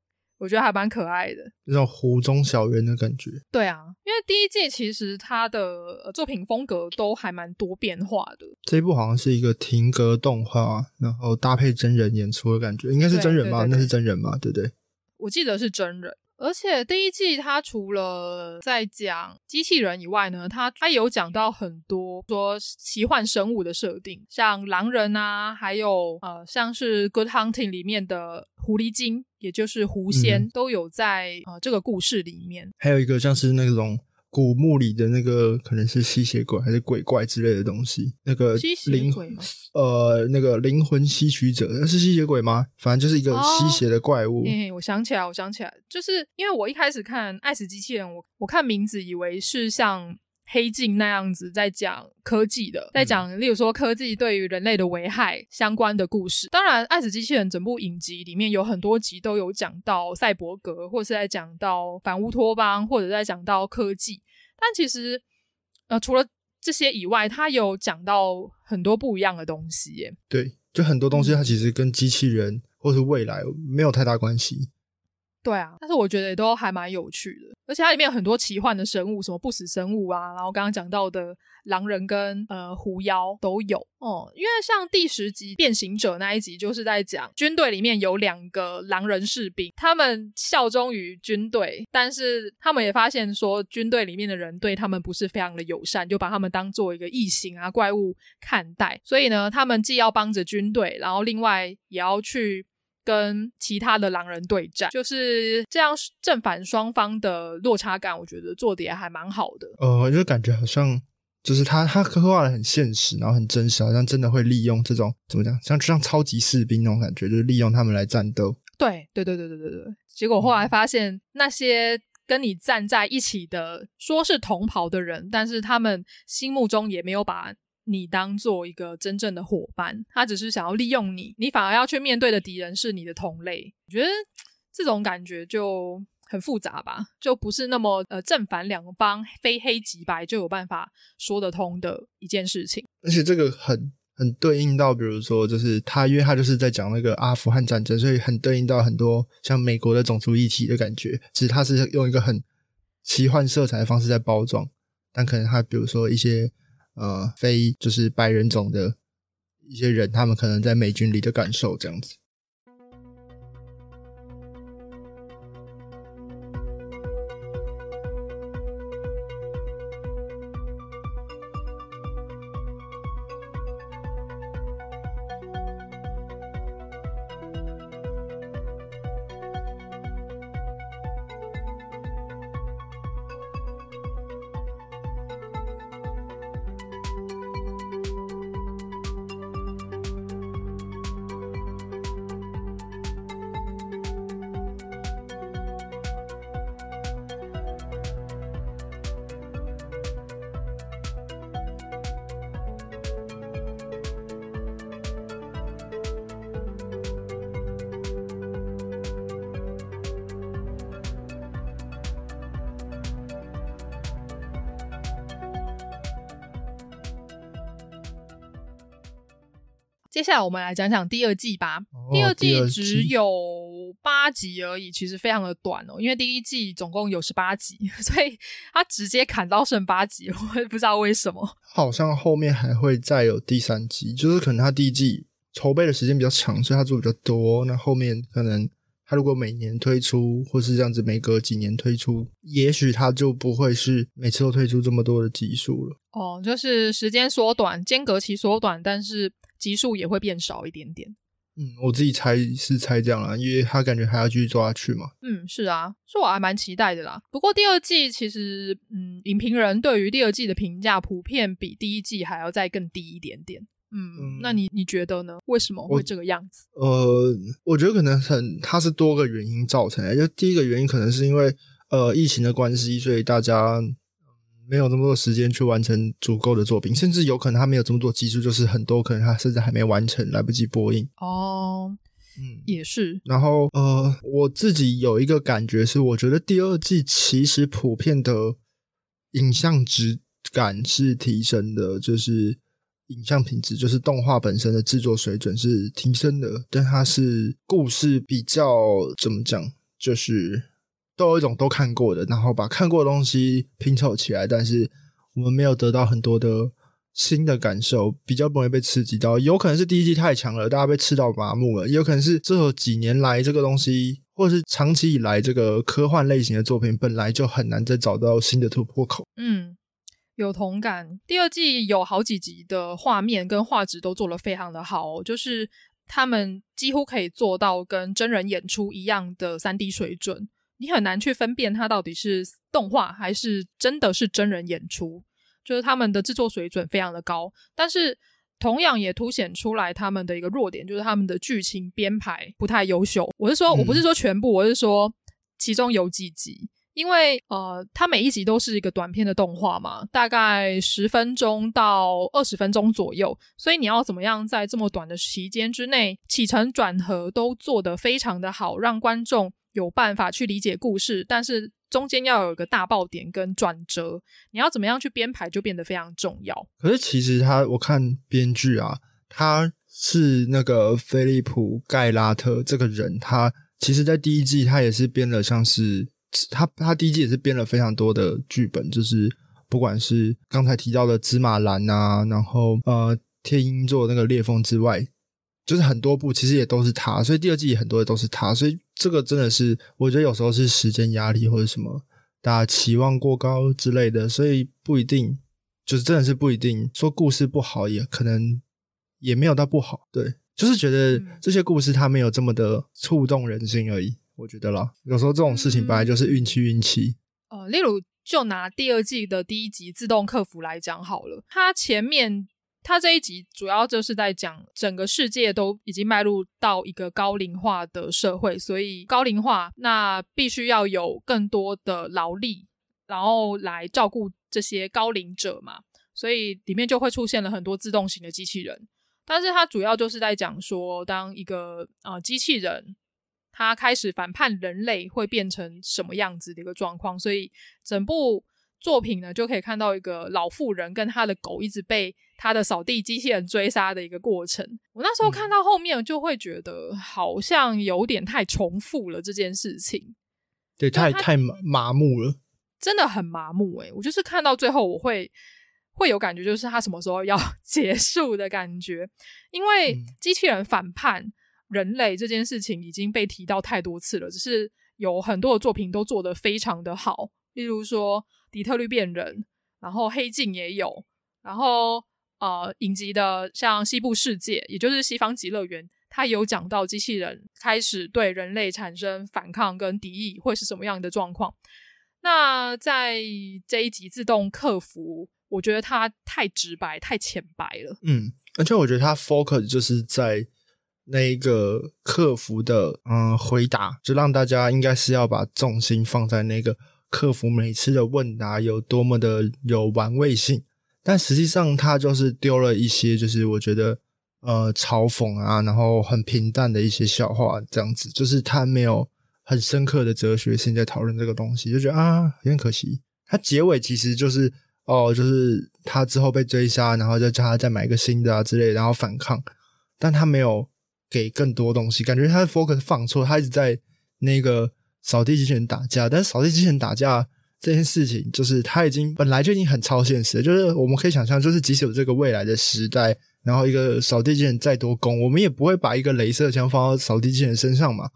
我觉得还蛮可爱的，那种湖中小园的感觉。对啊，因为第一季其实它的作品风格都还蛮多变化的。这一部好像是一个停格动画，然后搭配真人演出的感觉，应该是真人吧？对对对对，那是真人嘛？对不对？我记得是真人。而且第一季它除了在讲机器人以外呢，它它有讲到很多说奇幻生物的设定，像狼人啊，还有呃像是《Good Hunting》里面的狐狸精，也就是狐仙，嗯、都有在呃这个故事里面。还有一个像是那种。古墓里的那个可能是吸血鬼还是鬼怪之类的东西，那个灵魂呃，那个灵魂吸取者，那是吸血鬼吗？反正就是一个吸血的怪物。我想起来，我想起来，就是因为我一开始看《爱死机器人》，我我看名字以为是像黑镜那样子在讲科技的，在讲例如说科技对于人类的危害相关的故事。当然，《爱死机器人》整部影集里面有很多集都有讲到赛博格，或是在讲到反乌托邦，或者在讲到科技。但其实，呃，除了这些以外，它有讲到很多不一样的东西耶。对，就很多东西它其实跟机器人或是未来没有太大关系。对啊，但是我觉得也都还蛮有趣的，而且它里面有很多奇幻的生物，什么不死生物啊，然后刚刚讲到的狼人跟呃狐妖都有哦。因为像第十集变形者那一集，就是在讲军队里面有两个狼人士兵，他们效忠于军队，但是他们也发现说军队里面的人对他们不是非常的友善，就把他们当做一个异形啊怪物看待，所以呢，他们既要帮着军队，然后另外也要去。跟其他的狼人对战，就是这样正反双方的落差感，我觉得做的也还蛮好的。呃，就感觉好像就是他他刻画的很现实，然后很真实，好像真的会利用这种怎么讲，像就像超级士兵那种感觉，就是利用他们来战斗。对对对对对对对。结果后来发现，那些跟你站在一起的，说是同袍的人，但是他们心目中也没有把。你当做一个真正的伙伴，他只是想要利用你，你反而要去面对的敌人是你的同类。我觉得这种感觉就很复杂吧，就不是那么呃正反两方非黑即白就有办法说得通的一件事情。而且这个很很对应到，比如说就是他，因为他就是在讲那个阿富汗战争，所以很对应到很多像美国的种族议题的感觉。其实他是用一个很奇幻色彩的方式在包装，但可能他比如说一些。呃，非就是白人种的一些人，他们可能在美军里的感受这样子。下来我们来讲讲第二季吧。哦、第二季只有八集而已，其实非常的短哦。因为第一季总共有十八集，[laughs] 所以他直接砍到剩八集，我也不知道为什么。好像后面还会再有第三季，就是可能他第一季筹备的时间比较长，所以他做比较多。那后面可能。他如果每年推出，或是这样子每隔几年推出，也许他就不会是每次都推出这么多的集数了。哦，就是时间缩短，间隔期缩短，但是集数也会变少一点点。嗯，我自己猜是猜这样啦，因为他感觉还要继续做下去嘛。嗯，是啊，所以我还蛮期待的啦。不过第二季其实，嗯，影评人对于第二季的评价普遍比第一季还要再更低一点点。嗯，那你你觉得呢？为什么会这个样子？呃，我觉得可能很，它是多个原因造成的。就第一个原因，可能是因为呃疫情的关系，所以大家没有那么多时间去完成足够的作品，甚至有可能他没有这么多技术，就是很多可能他甚至还没完成，来不及播映。哦，嗯，也是。然后呃，我自己有一个感觉是，我觉得第二季其实普遍的影像质感是提升的，就是。影像品质就是动画本身的制作水准是提升的，但它是故事比较怎么讲，就是都有一种都看过的，然后把看过的东西拼凑起来，但是我们没有得到很多的新的感受，比较不容易被刺激到。有可能是第一季太强了，大家被吃到麻木了；也有可能是这几年来这个东西，或者是长期以来这个科幻类型的作品本来就很难再找到新的突破口。嗯。有同感，第二季有好几集的画面跟画质都做得非常的好哦，就是他们几乎可以做到跟真人演出一样的三 D 水准，你很难去分辨它到底是动画还是真的是真人演出，就是他们的制作水准非常的高，但是同样也凸显出来他们的一个弱点，就是他们的剧情编排不太优秀。我是说，我不是说全部，我是说其中有几集。因为呃，它每一集都是一个短片的动画嘛，大概十分钟到二十分钟左右，所以你要怎么样在这么短的时间之内起承转合都做得非常的好，让观众有办法去理解故事，但是中间要有一个大爆点跟转折，你要怎么样去编排就变得非常重要。可是其实他，我看编剧啊，他是那个菲利普盖拉特这个人，他其实在第一季他也是编了像是。他他第一季也是编了非常多的剧本，就是不管是刚才提到的芝麻蓝啊，然后呃天鹰座那个裂缝之外，就是很多部其实也都是他，所以第二季也很多的都是他，所以这个真的是我觉得有时候是时间压力或者什么大家期望过高之类的，所以不一定就是真的是不一定说故事不好，也可能也没有到不好，对，就是觉得这些故事它没有这么的触动人心而已。我觉得啦，有时候这种事情本来就是运气，运气。呃，例如就拿第二季的第一集《自动客服》来讲好了，它前面它这一集主要就是在讲整个世界都已经迈入到一个高龄化的社会，所以高龄化那必须要有更多的劳力，然后来照顾这些高龄者嘛，所以里面就会出现了很多自动型的机器人。但是它主要就是在讲说，当一个呃机器人。他开始反叛人类会变成什么样子的一个状况，所以整部作品呢，就可以看到一个老妇人跟他的狗一直被他的扫地机器人追杀的一个过程。我那时候看到后面，就会觉得好像有点太重复了这件事情，对，太太麻麻木了，真的很麻木诶、欸，我就是看到最后，我会会有感觉，就是他什么时候要 [laughs] 结束的感觉，因为机器人反叛。人类这件事情已经被提到太多次了，只是有很多的作品都做得非常的好，例如说《底特律变人》，然后《黑镜》也有，然后呃，影集的像《西部世界》，也就是《西方极乐园》，它有讲到机器人开始对人类产生反抗跟敌意会是什么样的状况。那在这一集自动客服，我觉得它太直白、太浅白了。嗯，而且我觉得它 focus 就是在。那一个客服的嗯回答，就让大家应该是要把重心放在那个客服每次的问答有多么的有玩味性，但实际上他就是丢了一些，就是我觉得呃嘲讽啊，然后很平淡的一些笑话，这样子，就是他没有很深刻的哲学性在讨论这个东西，就觉得啊有点可惜。他结尾其实就是哦，就是他之后被追杀，然后就叫他再买一个新的啊之类，然后反抗。但他没有给更多东西，感觉他的 focus 放错，他一直在那个扫地机器人打架，但是扫地机器人打架这件事情，就是他已经本来就已经很超现实了，就是我们可以想象，就是即使有这个未来的时代，然后一个扫地机器人再多攻，我们也不会把一个镭射枪放到扫地机器人身上嘛。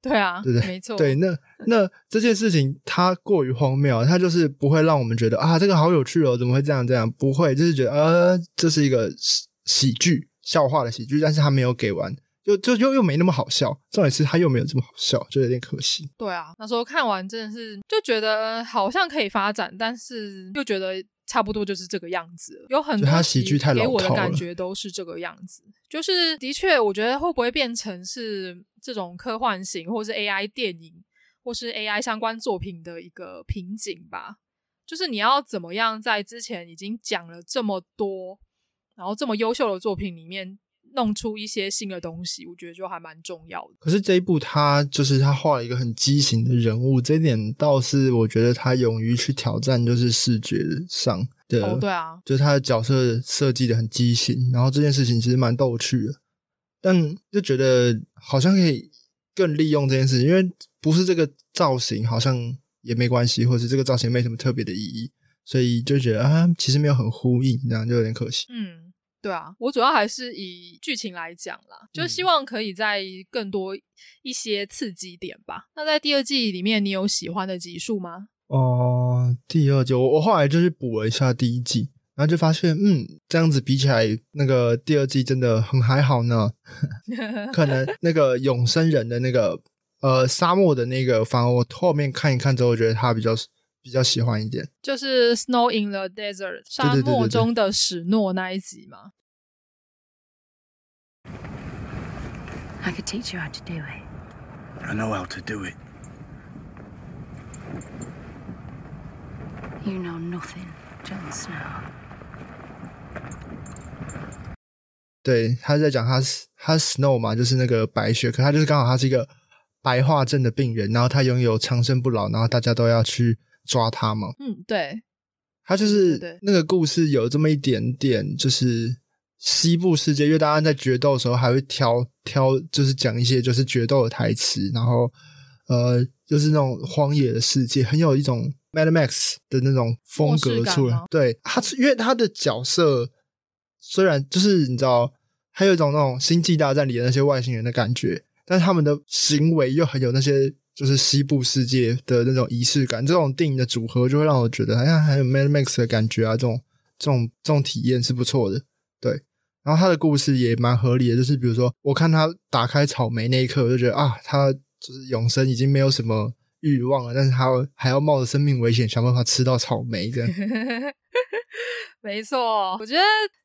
对啊，对对，没错。对，那那这件事情它过于荒谬，它就是不会让我们觉得啊，这个好有趣哦，怎么会这样这样？不会，就是觉得呃，这是一个喜喜剧笑话的喜剧，但是它没有给完，就就又又没那么好笑。重点是他又没有这么好笑，就有点可惜。对啊，那时候看完真的是就觉得好像可以发展，但是又觉得。差不多就是这个样子，有很多他喜剧太老套了，给我的感觉都是这个样子。就是的确，我觉得会不会变成是这种科幻型，或是 AI 电影，或是 AI 相关作品的一个瓶颈吧？就是你要怎么样在之前已经讲了这么多，然后这么优秀的作品里面。弄出一些新的东西，我觉得就还蛮重要的。可是这一部他就是他画了一个很畸形的人物，这一点倒是我觉得他勇于去挑战，就是视觉上的。哦，对啊，就是他的角色设计的很畸形，然后这件事情其实蛮逗趣的，但就觉得好像可以更利用这件事情，因为不是这个造型好像也没关系，或者是这个造型没什么特别的意义，所以就觉得啊，其实没有很呼应，这样就有点可惜。嗯。对啊，我主要还是以剧情来讲啦，就希望可以在更多一些刺激点吧。嗯、那在第二季里面，你有喜欢的集数吗？哦、呃，第二季我我后来就是补了一下第一季，然后就发现，嗯，这样子比起来，那个第二季真的很还好呢。[laughs] 可能那个永生人的那个呃沙漠的那个，反而我后面看一看之后，我觉得它比较比较喜欢一点，就是 Snow in the Desert 沙漠中的史诺那一集嘛。I could teach you how to do it. I know how to do it. You know nothing, Jon Snow. 对，他在讲他是他 Snow 嘛，就是那个白雪，可他就是刚好他是一个白化症的病人，然后他拥有长生不老，然后大家都要去。抓他吗？嗯，对，他就是那个故事有这么一点点，就是西部世界，因为大家在决斗的时候还会挑挑，就是讲一些就是决斗的台词，然后呃，就是那种荒野的世界，很有一种 Mad Max 的那种风格出来。对，他是因为他的角色虽然就是你知道，还有一种那种星际大战里的那些外星人的感觉，但是他们的行为又很有那些。就是西部世界的那种仪式感，这种电影的组合就会让我觉得，哎呀，还有 Mad Max 的感觉啊，这种这种这种体验是不错的。对，然后他的故事也蛮合理的，就是比如说，我看他打开草莓那一刻，我就觉得啊，他就是永生已经没有什么欲望了，但是他还要冒着生命危险想办法吃到草莓，这样。[laughs] 没错，我觉得，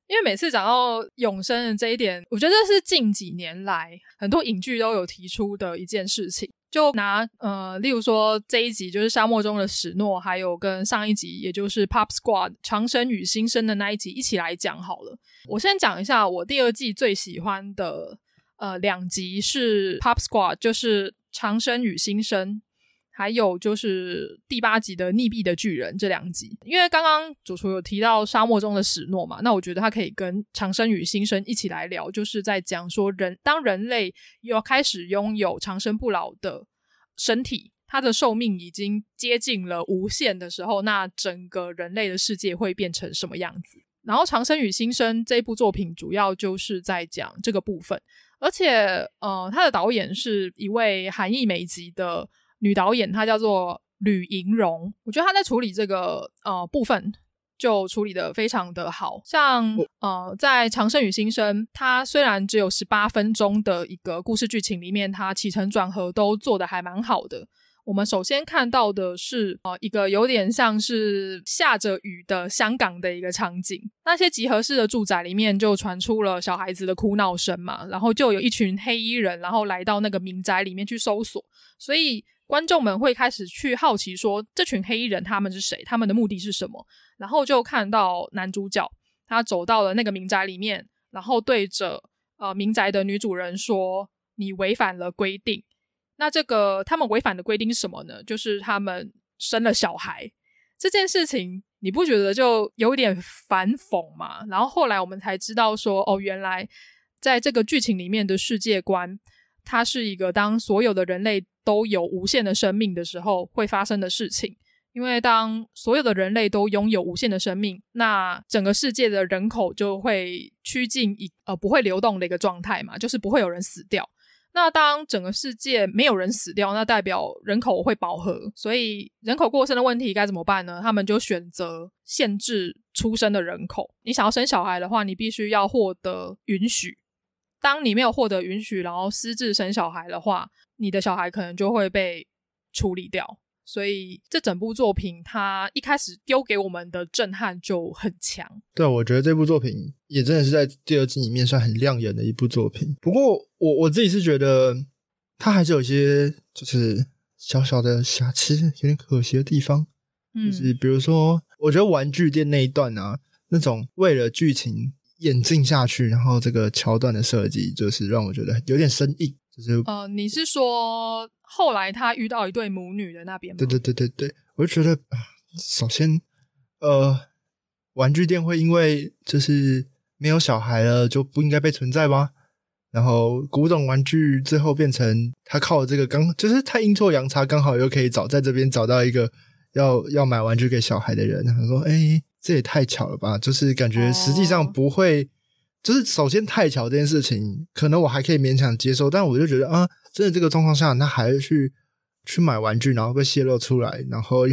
因为每次讲到永生的这一点，我觉得这是近几年来很多影剧都有提出的一件事情。就拿呃，例如说这一集就是沙漠中的史诺，还有跟上一集，也就是 Pop Squad 长生与新生的那一集一起来讲好了。我先讲一下我第二季最喜欢的呃两集是 Pop Squad，就是长生与新生。还有就是第八集的溺毙的巨人这两集，因为刚刚主厨有提到沙漠中的史诺嘛，那我觉得他可以跟长生与新生一起来聊，就是在讲说人当人类要开始拥有长生不老的身体，它的寿命已经接近了无限的时候，那整个人类的世界会变成什么样子？然后长生与新生这部作品主要就是在讲这个部分，而且呃，他的导演是一位韩裔美籍的。女导演她叫做吕莹荣，我觉得她在处理这个呃部分就处理的非常的好，像呃在《长生与新生》，它虽然只有十八分钟的一个故事剧情里面，它起承转合都做的还蛮好的。我们首先看到的是呃一个有点像是下着雨的香港的一个场景，那些集合式的住宅里面就传出了小孩子的哭闹声嘛，然后就有一群黑衣人，然后来到那个民宅里面去搜索，所以。观众们会开始去好奇说，这群黑衣人他们是谁？他们的目的是什么？然后就看到男主角他走到了那个民宅里面，然后对着呃民宅的女主人说：“你违反了规定。”那这个他们违反的规定是什么呢？就是他们生了小孩这件事情，你不觉得就有点反讽吗？然后后来我们才知道说，哦，原来在这个剧情里面的世界观，它是一个当所有的人类都有无限的生命的时候会发生的事情。因为当所有的人类都拥有无限的生命，那整个世界的人口就会趋近一呃不会流动的一个状态嘛，就是不会有人死掉。那当整个世界没有人死掉，那代表人口会饱和，所以人口过剩的问题该怎么办呢？他们就选择限制出生的人口。你想要生小孩的话，你必须要获得允许。当你没有获得允许，然后私自生小孩的话，你的小孩可能就会被处理掉。所以这整部作品，它一开始丢给我们的震撼就很强。对，我觉得这部作品也真的是在第二季里面算很亮眼的一部作品。不过，我我自己是觉得它还是有一些就是小小的瑕疵，有点可惜的地方。嗯，就是比如说，我觉得玩具店那一段啊，那种为了剧情演进下去，然后这个桥段的设计，就是让我觉得有点生硬。就是呃，你是说？后来他遇到一对母女的那边吗？对对对对对，我就觉得，首先，呃，玩具店会因为就是没有小孩了就不应该被存在吗？然后古董玩具最后变成他靠这个刚，就是他阴错阳差刚好又可以找在这边找到一个要要买玩具给小孩的人。他说：“哎，这也太巧了吧！”就是感觉实际上不会，哦、就是首先太巧这件事情，可能我还可以勉强接受，但我就觉得啊。真的这个状况下，他还是去去买玩具，然后被泄露出来，然后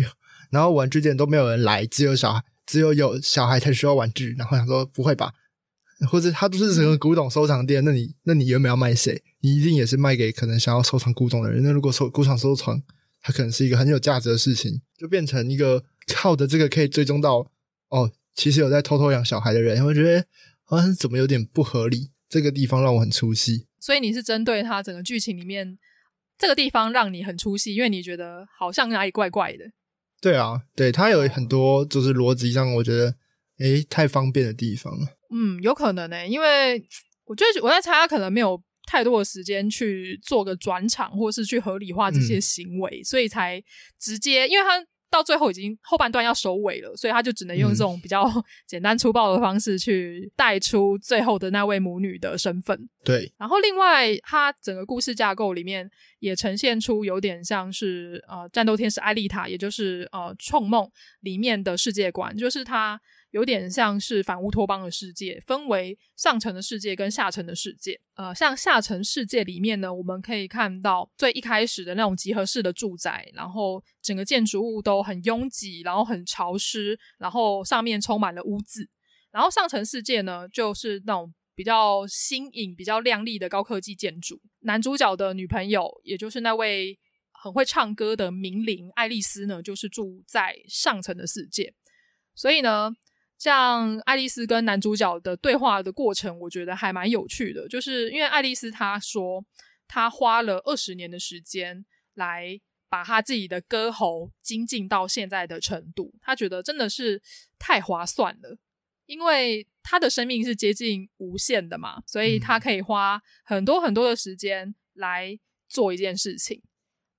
然后玩具店都没有人来，只有小孩，只有有小孩才需要玩具。然后想说不会吧？或者他都是整个古董收藏店，那你那你原本要卖谁？你一定也是卖给可能想要收藏古董的人。那如果收古董收藏，它可能是一个很有价值的事情，就变成一个靠着这个可以追踪到哦，其实有在偷偷养小孩的人。我觉得好像怎么有点不合理，这个地方让我很出戏。所以你是针对他整个剧情里面这个地方让你很出戏，因为你觉得好像哪里怪怪的。对啊，对，他有很多就是逻辑上我觉得诶太方便的地方了。嗯，有可能呢、欸，因为我觉得我在猜他可能没有太多的时间去做个转场，或是去合理化这些行为，嗯、所以才直接因为他。到最后已经后半段要收尾了，所以他就只能用这种比较 [laughs] 简单粗暴的方式去带出最后的那位母女的身份。对，然后另外，他整个故事架构里面也呈现出有点像是呃战斗天使艾丽塔，也就是呃创梦里面的世界观，就是他。有点像是反乌托邦的世界，分为上层的世界跟下层的世界。呃，像下层世界里面呢，我们可以看到最一开始的那种集合式的住宅，然后整个建筑物都很拥挤，然后很潮湿，然后上面充满了污渍。然后上层世界呢，就是那种比较新颖、比较亮丽的高科技建筑。男主角的女朋友，也就是那位很会唱歌的名伶爱丽丝呢，就是住在上层的世界。所以呢。像爱丽丝跟男主角的对话的过程，我觉得还蛮有趣的。就是因为爱丽丝她说，她花了二十年的时间来把她自己的歌喉精进到现在的程度，她觉得真的是太划算了。因为她的生命是接近无限的嘛，所以她可以花很多很多的时间来做一件事情。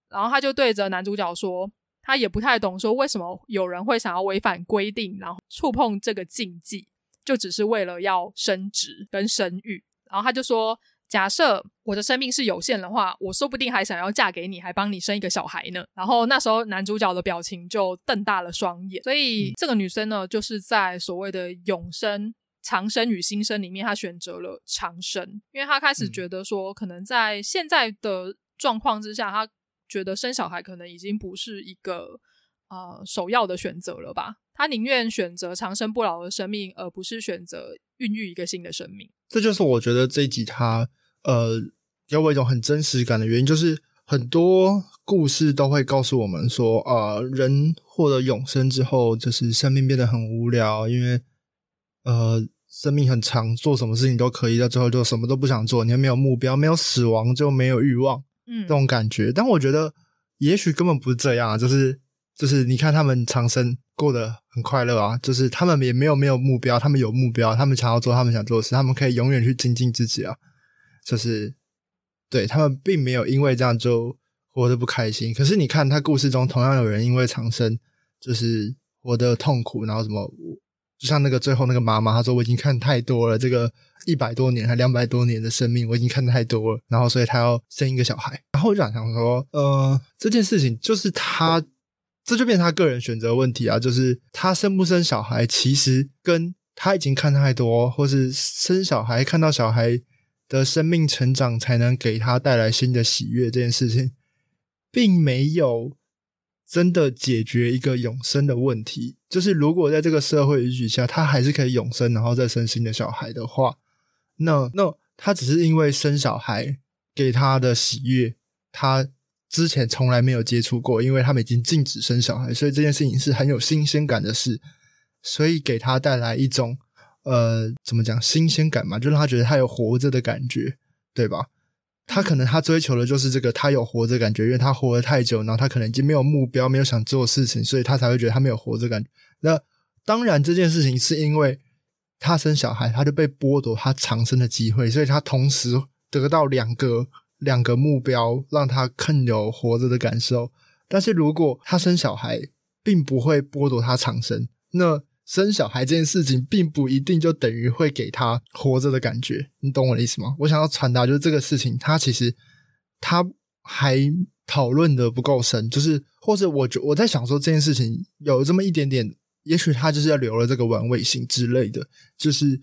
然后她就对着男主角说。他也不太懂，说为什么有人会想要违反规定，然后触碰这个禁忌，就只是为了要生殖跟生育。然后他就说：“假设我的生命是有限的话，我说不定还想要嫁给你，还帮你生一个小孩呢。”然后那时候男主角的表情就瞪大了双眼。所以这个女生呢，就是在所谓的永生、长生与新生里面，她选择了长生，因为她开始觉得说，可能在现在的状况之下，她。觉得生小孩可能已经不是一个呃首要的选择了吧？他宁愿选择长生不老的生命，而不是选择孕育一个新的生命。这就是我觉得这一集他呃给我一种很真实感的原因，就是很多故事都会告诉我们说，呃，人获得永生之后，就是生命变得很无聊，因为呃生命很长，做什么事情都可以，到最后就什么都不想做，你又没有目标，没有死亡就没有欲望。这种感觉，但我觉得也许根本不是这样啊，就是就是你看他们长生过得很快乐啊，就是他们也没有没有目标，他们有目标，他们想要做他们想做的事，他们可以永远去精进自己啊，就是对他们并没有因为这样就活得不开心。可是你看他故事中同样有人因为长生就是活得痛苦，然后什么就像那个最后那个妈妈，她说我已经看太多了，这个一百多年还两百多年的生命，我已经看太多了。然后所以她要生一个小孩。然后我就想说，呃，这件事情就是她，这就变成她个人选择问题啊。就是她生不生小孩，其实跟她已经看太多，或是生小孩看到小孩的生命成长才能给她带来新的喜悦这件事情，并没有。真的解决一个永生的问题，就是如果在这个社会允许下，他还是可以永生，然后再生新的小孩的话，那那他只是因为生小孩给他的喜悦，他之前从来没有接触过，因为他们已经禁止生小孩，所以这件事情是很有新鲜感的事，所以给他带来一种呃，怎么讲新鲜感嘛，就让他觉得他有活着的感觉，对吧？他可能他追求的就是这个，他有活着感觉，因为他活得太久，然后他可能已经没有目标，没有想做的事情，所以他才会觉得他没有活着感。那当然，这件事情是因为他生小孩，他就被剥夺他长生的机会，所以他同时得到两个两个目标，让他更有活着的感受。但是如果他生小孩，并不会剥夺他长生，那。生小孩这件事情，并不一定就等于会给他活着的感觉，你懂我的意思吗？我想要传达就是这个事情，他其实他还讨论的不够深，就是或者我觉我在想说这件事情有这么一点点，也许他就是要留了这个玩味性之类的，就是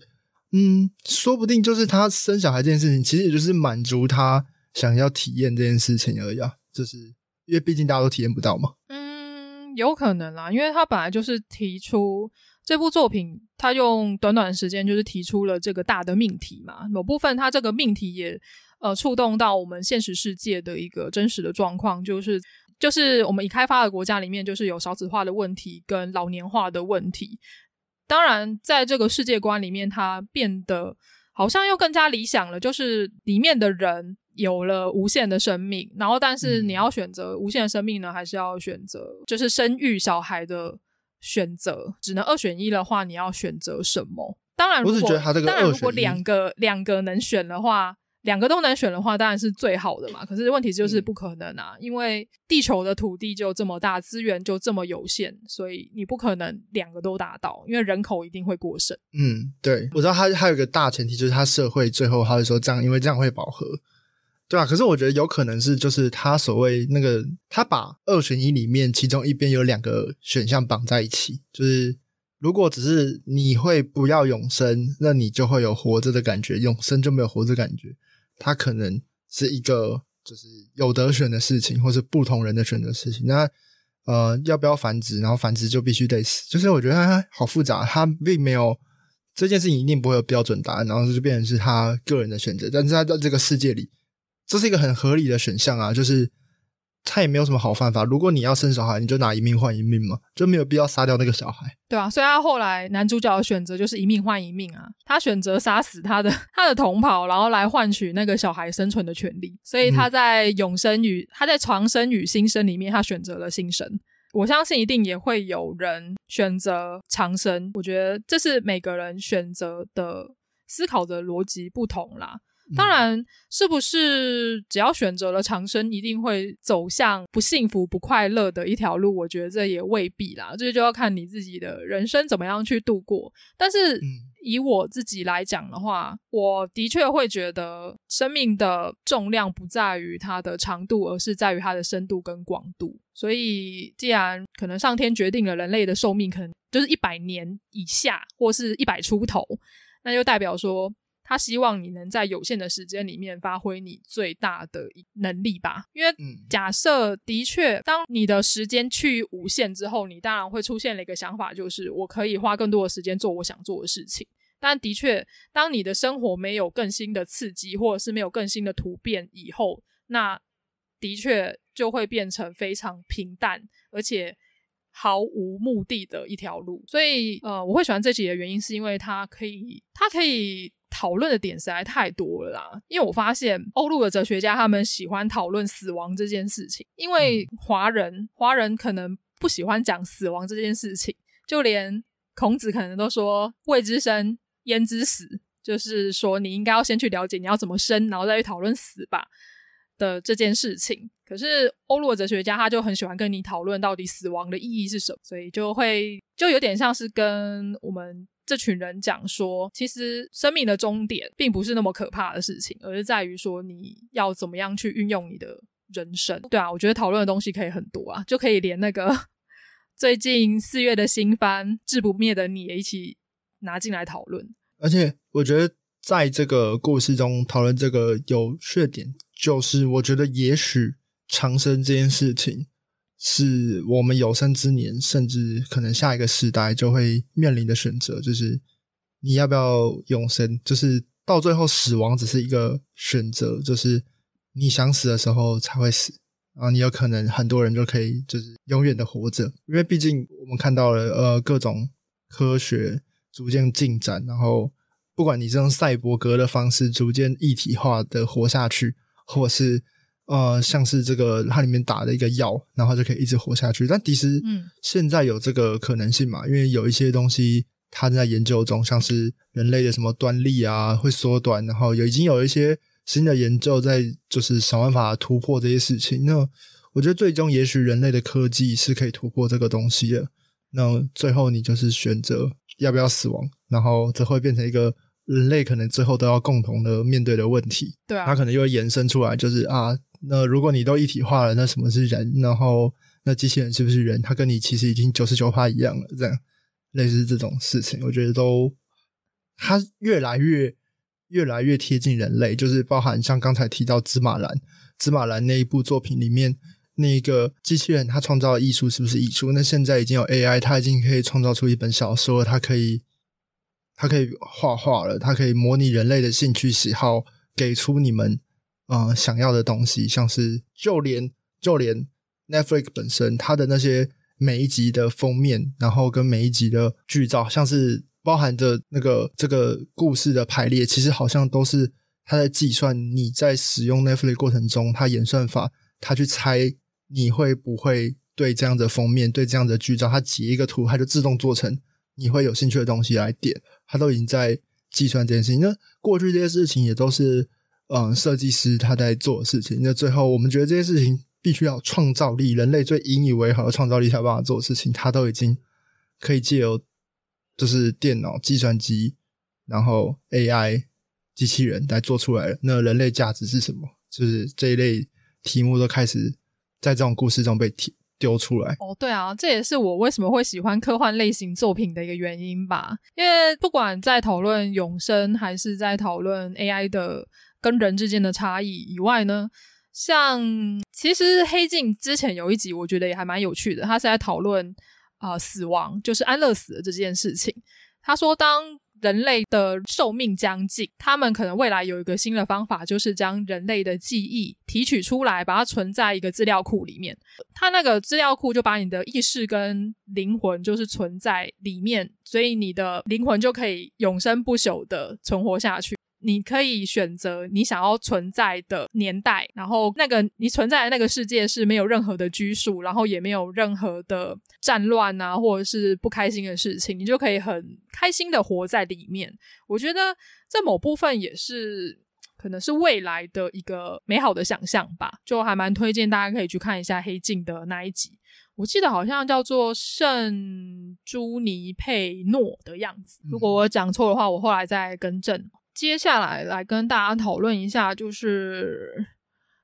嗯，说不定就是他生小孩这件事情，其实也就是满足他想要体验这件事情而已啊，就是因为毕竟大家都体验不到嘛。嗯，有可能啦，因为他本来就是提出。这部作品，他用短短的时间就是提出了这个大的命题嘛。某部分，他这个命题也呃触动到我们现实世界的一个真实的状况，就是就是我们已开发的国家里面，就是有少子化的问题跟老年化的问题。当然，在这个世界观里面，它变得好像又更加理想了，就是里面的人有了无限的生命，然后但是你要选择无限的生命呢，还是要选择就是生育小孩的？选择只能二选一的话，你要选择什么？当然，我是觉得他这个当然，如果两个两个能选的话，两个都能选的话，当然是最好的嘛。可是问题就是不可能啊，嗯、因为地球的土地就这么大，资源就这么有限，所以你不可能两个都达到，因为人口一定会过剩。嗯，对，我知道他还有一个大前提，就是他社会最后他会说这样，因为这样会饱和。对啊，可是我觉得有可能是，就是他所谓那个，他把二选一里面其中一边有两个选项绑在一起，就是如果只是你会不要永生，那你就会有活着的感觉，永生就没有活着感觉。他可能是一个就是有得选的事情，或是不同人的选择事情。那呃，要不要繁殖？然后繁殖就必须得死，就是我觉得他好复杂，他并没有这件事情一定不会有标准答案，然后就变成是他个人的选择。但是他在这个世界里。这是一个很合理的选项啊，就是他也没有什么好办法。如果你要生小孩，你就拿一命换一命嘛，就没有必要杀掉那个小孩。对啊，所以他后来男主角的选择就是一命换一命啊，他选择杀死他的他的同袍，然后来换取那个小孩生存的权利。所以他在永生与、嗯、他在长生与新生里面，他选择了新生。我相信一定也会有人选择长生。我觉得这是每个人选择的思考的逻辑不同啦。当然，是不是只要选择了长生，一定会走向不幸福、不快乐的一条路？我觉得这也未必啦，这就要看你自己的人生怎么样去度过。但是以我自己来讲的话，我的确会觉得生命的重量不在于它的长度，而是在于它的深度跟广度。所以，既然可能上天决定了人类的寿命可能就是一百年以下，或是一百出头，那就代表说。他希望你能在有限的时间里面发挥你最大的能力吧，因为假设的确，当你的时间趋于无限之后，你当然会出现了一个想法，就是我可以花更多的时间做我想做的事情。但的确，当你的生活没有更新的刺激，或者是没有更新的突变以后，那的确就会变成非常平淡，而且毫无目的的一条路。所以，呃，我会喜欢这集的原因，是因为它可以，它可以。讨论的点实在太多了啦，因为我发现欧陆的哲学家他们喜欢讨论死亡这件事情，因为华人华人可能不喜欢讲死亡这件事情，就连孔子可能都说“未知生，焉知死”，就是说你应该要先去了解你要怎么生，然后再去讨论死吧。的这件事情。可是欧陆哲学家他就很喜欢跟你讨论到底死亡的意义是什么，所以就会就有点像是跟我们这群人讲说，其实生命的终点并不是那么可怕的事情，而是在于说你要怎么样去运用你的人生。对啊，我觉得讨论的东西可以很多啊，就可以连那个 [laughs] 最近四月的新番《治不灭的你》也一起拿进来讨论。而且我觉得在这个故事中讨论这个有缺点，就是我觉得也许。长生这件事情，是我们有生之年，甚至可能下一个时代就会面临的选择，就是你要不要永生？就是到最后死亡只是一个选择，就是你想死的时候才会死，然后你有可能很多人就可以就是永远的活着，因为毕竟我们看到了呃各种科学逐渐进展，然后不管你是用赛博格的方式逐渐一体化的活下去，或是。呃，像是这个它里面打的一个药，然后就可以一直活下去。但其实，嗯，现在有这个可能性嘛？因为有一些东西它正在研究中，像是人类的什么端粒啊会缩短，然后有已经有一些新的研究在，就是想办法突破这些事情。那我觉得最终也许人类的科技是可以突破这个东西的。那最后你就是选择要不要死亡，然后这会变成一个人类可能最后都要共同的面对的问题。对啊，它可能又会延伸出来，就是啊。那如果你都一体化了，那什么是人？然后那机器人是不是人？它跟你其实已经九十九趴一样了，这样类似这种事情，我觉得都它越来越越来越贴近人类，就是包含像刚才提到芝麻蓝，芝麻蓝那一部作品里面那个机器人，它创造的艺术是不是艺术？那现在已经有 AI，它已经可以创造出一本小说，它可以它可以画画了，它可以模拟人类的兴趣喜好，给出你们。啊、呃，想要的东西，像是就连就连 Netflix 本身，它的那些每一集的封面，然后跟每一集的剧照，像是包含着那个这个故事的排列，其实好像都是它在计算你在使用 Netflix 过程中，它演算法，它去猜你会不会对这样的封面，对这样的剧照，它截一个图，它就自动做成你会有兴趣的东西来点，它都已经在计算这件事情。那过去这些事情也都是。嗯，设计师他在做的事情，那最后我们觉得这些事情必须要创造力，人类最引以为豪的创造力才有办法做的事情，他都已经可以借由就是电脑、计算机，然后 AI 机器人来做出来了。那人类价值是什么？就是这一类题目都开始在这种故事中被提丢出来。哦，对啊，这也是我为什么会喜欢科幻类型作品的一个原因吧。因为不管在讨论永生，还是在讨论 AI 的。跟人之间的差异以外呢，像其实黑镜之前有一集，我觉得也还蛮有趣的。他是在讨论啊、死亡，就是安乐死的这件事情。他说，当人类的寿命将近，他们可能未来有一个新的方法，就是将人类的记忆提取出来，把它存在一个资料库里面。它那个资料库就把你的意识跟灵魂就是存在里面，所以你的灵魂就可以永生不朽的存活下去。你可以选择你想要存在的年代，然后那个你存在的那个世界是没有任何的拘束，然后也没有任何的战乱啊，或者是不开心的事情，你就可以很开心的活在里面。我觉得这某部分也是可能是未来的一个美好的想象吧，就还蛮推荐大家可以去看一下《黑镜》的那一集，我记得好像叫做圣朱尼佩诺的样子，如果我讲错的话，我后来再更正。接下来来跟大家讨论一下，就是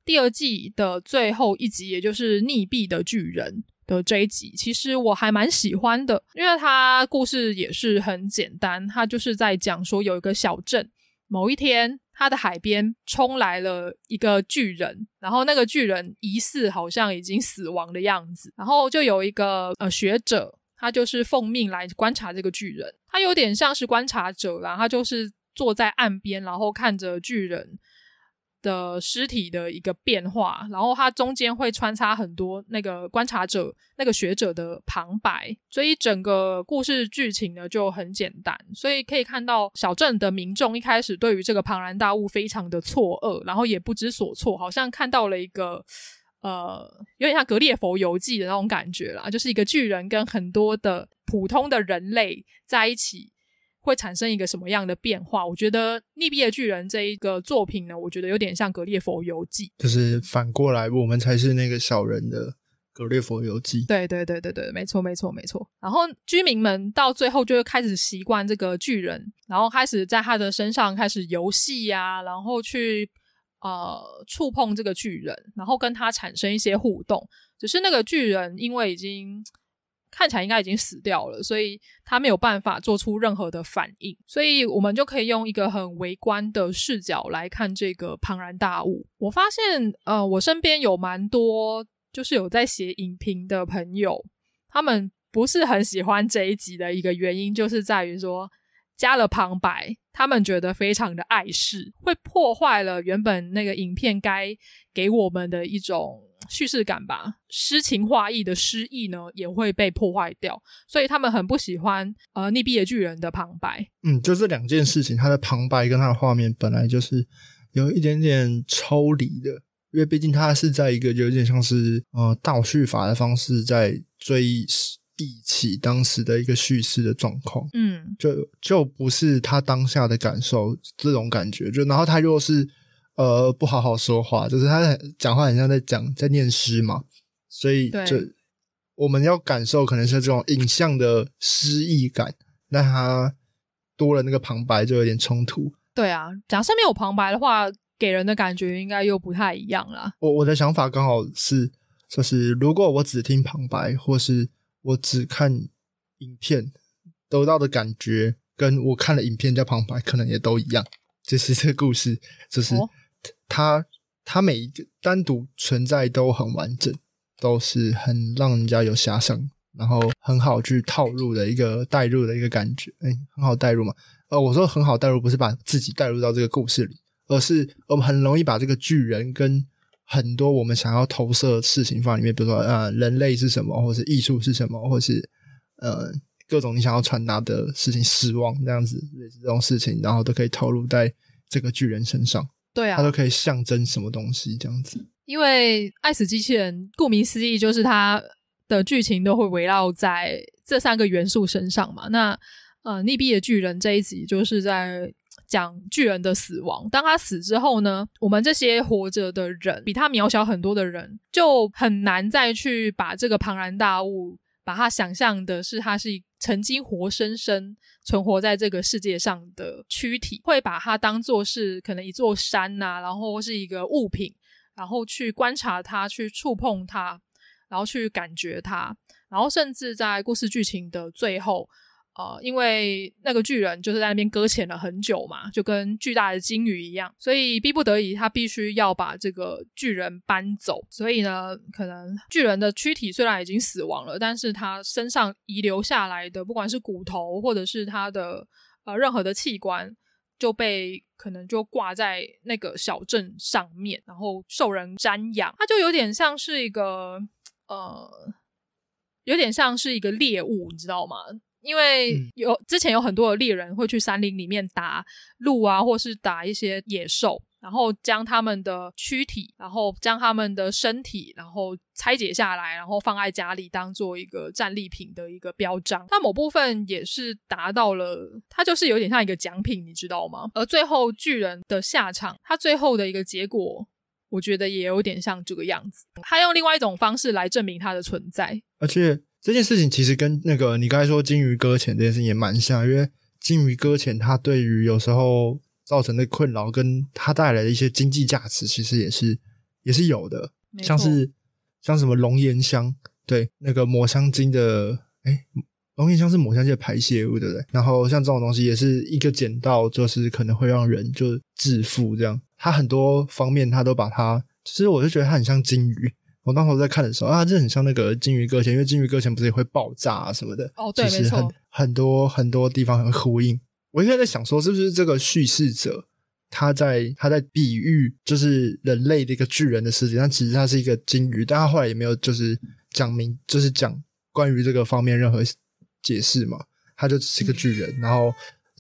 第二季的最后一集，也就是《溺毙的巨人》的这一集。其实我还蛮喜欢的，因为它故事也是很简单，它就是在讲说有一个小镇，某一天它的海边冲来了一个巨人，然后那个巨人疑似好像已经死亡的样子，然后就有一个呃学者，他就是奉命来观察这个巨人，他有点像是观察者啦，他就是。坐在岸边，然后看着巨人的尸体的一个变化，然后它中间会穿插很多那个观察者、那个学者的旁白，所以整个故事剧情呢就很简单。所以可以看到小镇的民众一开始对于这个庞然大物非常的错愕，然后也不知所措，好像看到了一个呃有点像《格列佛游记》的那种感觉啦，就是一个巨人跟很多的普通的人类在一起。会产生一个什么样的变化？我觉得《溺毙的巨人》这一个作品呢，我觉得有点像《格列佛游记》，就是反过来，我们才是那个小人的《格列佛游记》。对对对对对，没错没错没错。然后居民们到最后就会开始习惯这个巨人，然后开始在他的身上开始游戏呀，然后去呃触碰这个巨人，然后跟他产生一些互动。只是那个巨人因为已经。看起来应该已经死掉了，所以他没有办法做出任何的反应，所以我们就可以用一个很微观的视角来看这个庞然大物。我发现，呃，我身边有蛮多就是有在写影评的朋友，他们不是很喜欢这一集的一个原因，就是在于说加了旁白，他们觉得非常的碍事，会破坏了原本那个影片该给我们的一种。叙事感吧，诗情画意的诗意呢也会被破坏掉，所以他们很不喜欢呃溺毙的巨人的旁白。嗯，就这两件事情，他的旁白跟他的画面本来就是有一点点抽离的，因为毕竟他是在一个有点像是呃倒叙法的方式在追忆起当时的一个叙事的状况。嗯，就就不是他当下的感受这种感觉，就然后他又是。呃，不好好说话，就是他讲话很像在讲在念诗嘛，所以就我们要感受可能是这种影像的诗意感，那他多了那个旁白就有点冲突。对啊，假设没有旁白的话，给人的感觉应该又不太一样啦。我我的想法刚好是，就是如果我只听旁白，或是我只看影片，得到的感觉跟我看了影片加旁白可能也都一样，就是这个故事就是。哦它它每一个单独存在都很完整，都是很让人家有遐想，然后很好去套入的一个带入的一个感觉，哎，很好带入嘛。呃，我说很好带入，不是把自己带入到这个故事里，而是我们很容易把这个巨人跟很多我们想要投射的事情放里面，比如说呃，人类是什么，或是艺术是什么，或是呃各种你想要传达的事情，失望这样子类似这种事情，然后都可以投入在这个巨人身上。对啊，它都可以象征什么东西这样子。因为《爱死机器人》顾名思义，就是它的剧情都会围绕在这三个元素身上嘛。那呃，逆毙的巨人这一集就是在讲巨人的死亡。当他死之后呢，我们这些活着的人，比他渺小很多的人，就很难再去把这个庞然大物，把它想象的是它是曾经活生生。存活在这个世界上的躯体，会把它当做是可能一座山呐、然后是一个物品，然后去观察它，去触碰它，然后去感觉它，然后甚至在故事剧情的最后。呃，因为那个巨人就是在那边搁浅了很久嘛，就跟巨大的鲸鱼一样，所以逼不得已，他必须要把这个巨人搬走。所以呢，可能巨人的躯体虽然已经死亡了，但是他身上遗留下来的，不管是骨头或者是他的呃任何的器官，就被可能就挂在那个小镇上面，然后受人瞻仰。他就有点像是一个呃，有点像是一个猎物，你知道吗？因为有之前有很多的猎人会去山林里面打鹿啊，或是打一些野兽，然后将他们的躯体，然后将他们的身体，然后拆解下来，然后放在家里当做一个战利品的一个标章。它某部分也是达到了，它就是有点像一个奖品，你知道吗？而最后巨人的下场，它最后的一个结果，我觉得也有点像这个样子。他用另外一种方式来证明它的存在，而且。这件事情其实跟那个你刚才说鲸鱼搁浅这件事情也蛮像，因为金鱼搁浅它对于有时候造成的困扰，跟它带来的一些经济价值，其实也是也是有的。像是像什么龙涎香，对，那个抹香鲸的，哎，龙涎香是抹香鲸的排泄物，对不对？然后像这种东西也是一个捡到，就是可能会让人就致富这样。它很多方面，它都把它，其实我就觉得它很像金鱼。我当时在看的时候啊，这很像那个金鱼搁浅，因为金鱼搁浅不是也会爆炸啊什么的。哦，对，其实很，很多很多地方很呼应。我现在在想说，是不是这个叙事者他在他在比喻就是人类的一个巨人的世界，但其实他是一个金鱼，但他后来也没有就是讲明，就是讲关于这个方面任何解释嘛，他就只是一个巨人，嗯、然后。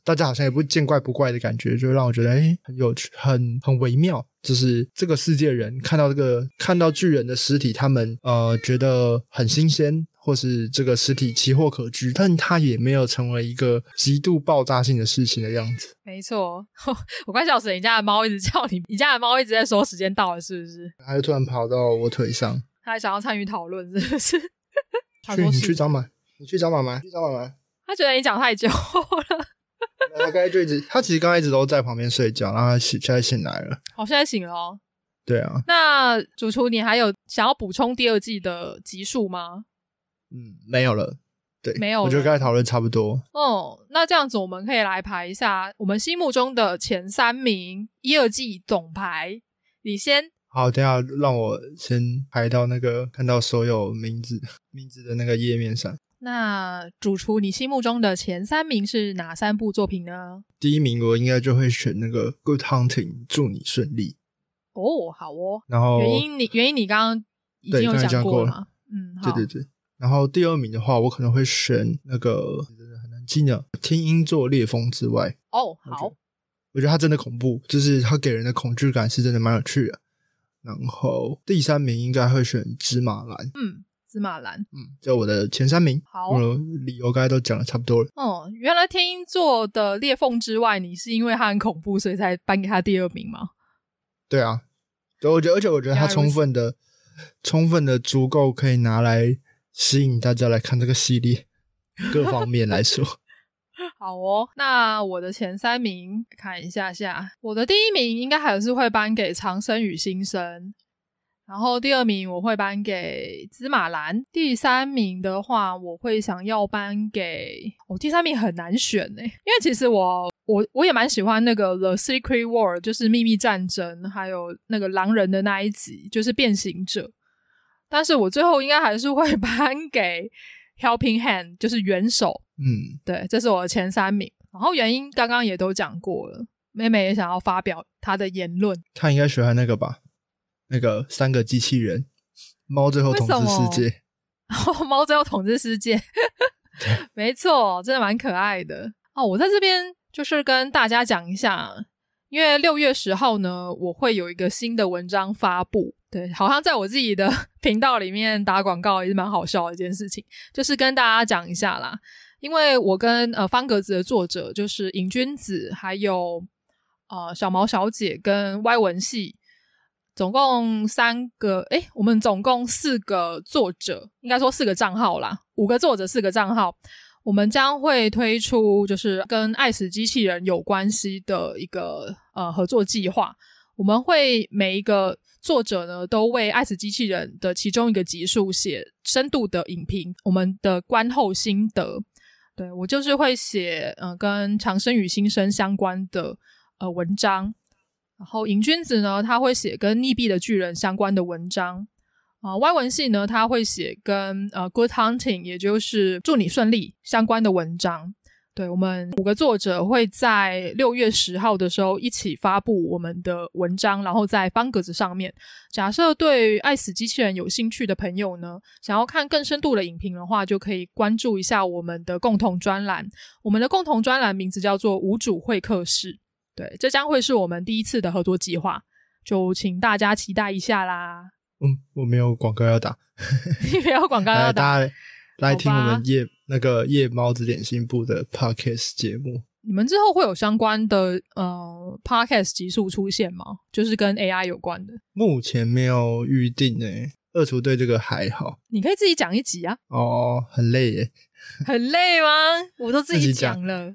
大家好像也不见怪不怪的感觉，就让我觉得哎，很有趣，很很微妙。就是这个世界人看到这个看到巨人的尸体，他们呃觉得很新鲜，或是这个尸体奇货可居，但它也没有成为一个极度爆炸性的事情的样子。没错，[laughs] 我快笑死了！你家的猫一直叫你，你家的猫一直在说时间到了，是不是？它就突然跑到我腿上，它还想要参与讨论，是不是？去，你去找妈，你去找妈妈，去找妈妈。他觉得你讲太久了。他刚才就一直，他其实刚才一直都在旁边睡觉，然后他醒，现在醒来了。好，现在醒了哦。对啊。那主厨，你还有想要补充第二季的集数吗？嗯，没有了。对，没有了。我觉得刚才讨论差不多。哦、嗯，那这样子我们可以来排一下我们心目中的前三名，一二季总排。你先。好，等一下让我先排到那个看到所有名字名字的那个页面上。那主厨，你心目中的前三名是哪三部作品呢？第一名我应该就会选那个《Good Hunting》，祝你顺利。哦，好哦。然后原因你原因你刚刚已经有讲过了吗？嗯，对对对。然后第二名的话，我可能会选那个真的很难记的《听音座裂风之外》。哦，好。我觉得它真的恐怖，就是它给人的恐惧感是真的蛮有趣的。然后第三名应该会选《芝麻蓝》。嗯，芝麻蓝。嗯，就我的前三名。好，理由刚才都讲的差不多了。哦，原来天鹰座的裂缝之外，你是因为它很恐怖，所以才颁给他第二名吗？对啊，对，我觉得，而且我觉得它充分的、充分的足够可以拿来吸引大家来看这个系列，[laughs] 各方面来说。[laughs] 好哦，那我的前三名看一下下，我的第一名应该还是会颁给《长生与新生》，然后第二名我会颁给《芝麻蓝》，第三名的话我会想要颁给……哦，第三名很难选呢，因为其实我我我也蛮喜欢那个《The Secret War》，就是秘密战争，还有那个狼人的那一集，就是变形者，但是我最后应该还是会 [laughs] 颁给。Helping Hand 就是援手，嗯，对，这是我的前三名。然后原因刚刚也都讲过了，妹妹也想要发表她的言论。她应该喜欢那个吧？那个三个机器人，猫最后统治世界。[laughs] 猫最后统治世界，[laughs] 没错，真的蛮可爱的哦。我在这边就是跟大家讲一下，因为六月十号呢，我会有一个新的文章发布。对，好像在我自己的 [laughs] 频道里面打广告也是蛮好笑的一件事情，就是跟大家讲一下啦。因为我跟呃方格子的作者就是瘾君子，还有呃小毛小姐跟歪文系，总共三个，诶，我们总共四个作者，应该说四个账号啦，五个作者四个账号，我们将会推出就是跟爱死机器人有关系的一个呃合作计划，我们会每一个。作者呢，都为《爱死机器人》的其中一个集数写深度的影评，我们的观后心得。对，我就是会写，呃，跟长生与新生相关的呃文章。然后瘾君子呢，他会写跟溺毙的巨人相关的文章。啊、呃，歪文系呢，他会写跟呃 Good Hunting，也就是祝你顺利相关的文章。对，我们五个作者会在六月十号的时候一起发布我们的文章，然后在方格子上面。假设对爱死机器人有兴趣的朋友呢，想要看更深度的影评的话，就可以关注一下我们的共同专栏。我们的共同专栏名字叫做“无主会客室”。对，这将会是我们第一次的合作计划，就请大家期待一下啦。嗯，我没有广告要打，[laughs] 你没有广告要打。来听我们夜那个夜猫子点心部的 podcast 节目。你们之后会有相关的呃 podcast 集数出现吗？就是跟 AI 有关的。目前没有预定诶。二厨对这个还好。你可以自己讲一集啊。哦，很累耶。很累吗？我都自己讲了。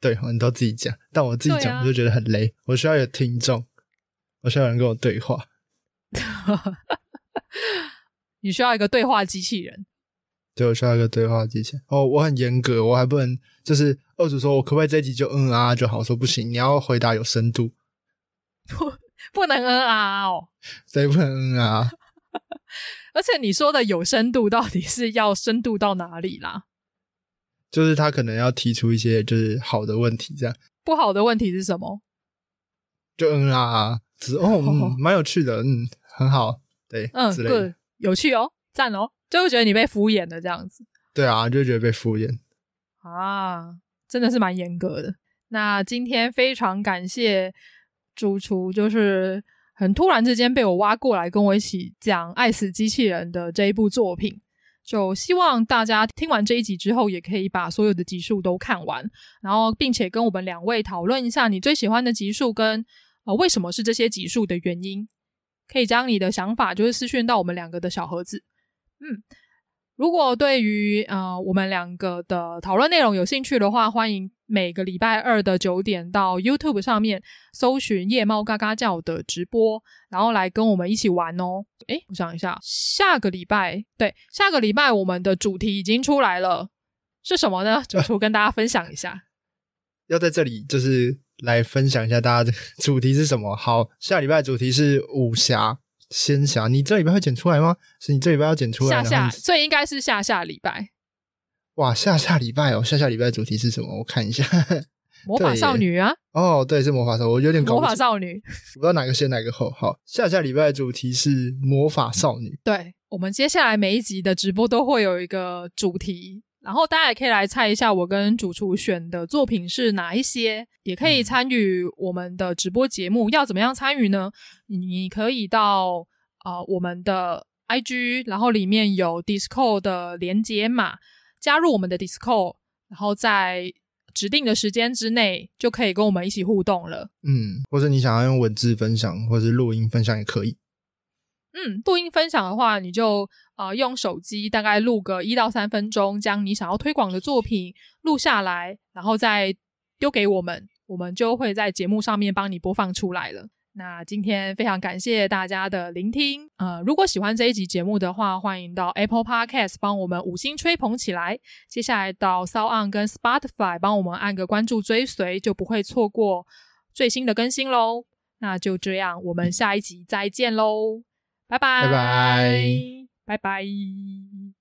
对，你都自己讲，但我自己讲我就觉得很累。啊、我需要有听众，我需要有人跟我对话。[laughs] 你需要一个对话机器人。对，我需要一个对话机器人哦，我很严格，我还不能就是二主说，我可不可以这一集就嗯啊就好？说不行，你要回答有深度，不不能嗯啊哦，谁不能嗯啊？[laughs] 而且你说的有深度，到底是要深度到哪里啦？就是他可能要提出一些就是好的问题，这样不好的问题是什么？就嗯啊，只哦，嗯，[laughs] 蛮有趣的，嗯，很好，对，嗯，对，有趣哦，赞哦。就会觉得你被敷衍了这样子，对啊，就觉得被敷衍啊，真的是蛮严格的。那今天非常感谢主厨，就是很突然之间被我挖过来跟我一起讲《爱死机器人》的这一部作品。就希望大家听完这一集之后，也可以把所有的集数都看完，然后并且跟我们两位讨论一下你最喜欢的集数跟呃为什么是这些集数的原因。可以将你的想法就是私讯到我们两个的小盒子。嗯，如果对于呃我们两个的讨论内容有兴趣的话，欢迎每个礼拜二的九点到 YouTube 上面搜寻“夜猫嘎嘎叫”的直播，然后来跟我们一起玩哦。诶，我想一下，下个礼拜，对，下个礼拜我们的主题已经出来了，是什么呢？主厨跟大家分享一下。[laughs] 要在这里就是来分享一下大家的主题是什么。好，下礼拜主题是武侠仙侠，你这礼拜会剪出来吗？是你这礼拜要剪出来？下下，所以应该是下下礼拜。哇，下下礼拜哦，下下礼拜主题是什么？我看一下，魔法少女啊。哦，对，是魔法少女，我有点搞。魔法少女，我不知道哪个先哪个后。好，下下礼拜的主题是魔法少女。对，我们接下来每一集的直播都会有一个主题，然后大家也可以来猜一下我跟主厨选的作品是哪一些，也可以参与我们的直播节目。嗯、要怎么样参与呢？你可以到呃我们的 IG，然后里面有 Discord 的连接码。加入我们的 Discord，然后在指定的时间之内就可以跟我们一起互动了。嗯，或者你想要用文字分享，或者是录音分享也可以。嗯，录音分享的话，你就呃用手机大概录个一到三分钟，将你想要推广的作品录下来，然后再丢给我们，我们就会在节目上面帮你播放出来了。那今天非常感谢大家的聆听，呃，如果喜欢这一集节目的话，欢迎到 Apple Podcast 帮我们五星吹捧起来。接下来到 SoundOn 跟 Spotify 帮我们按个关注追随，就不会错过最新的更新喽。那就这样，我们下一集再见喽，拜拜，拜拜，拜拜。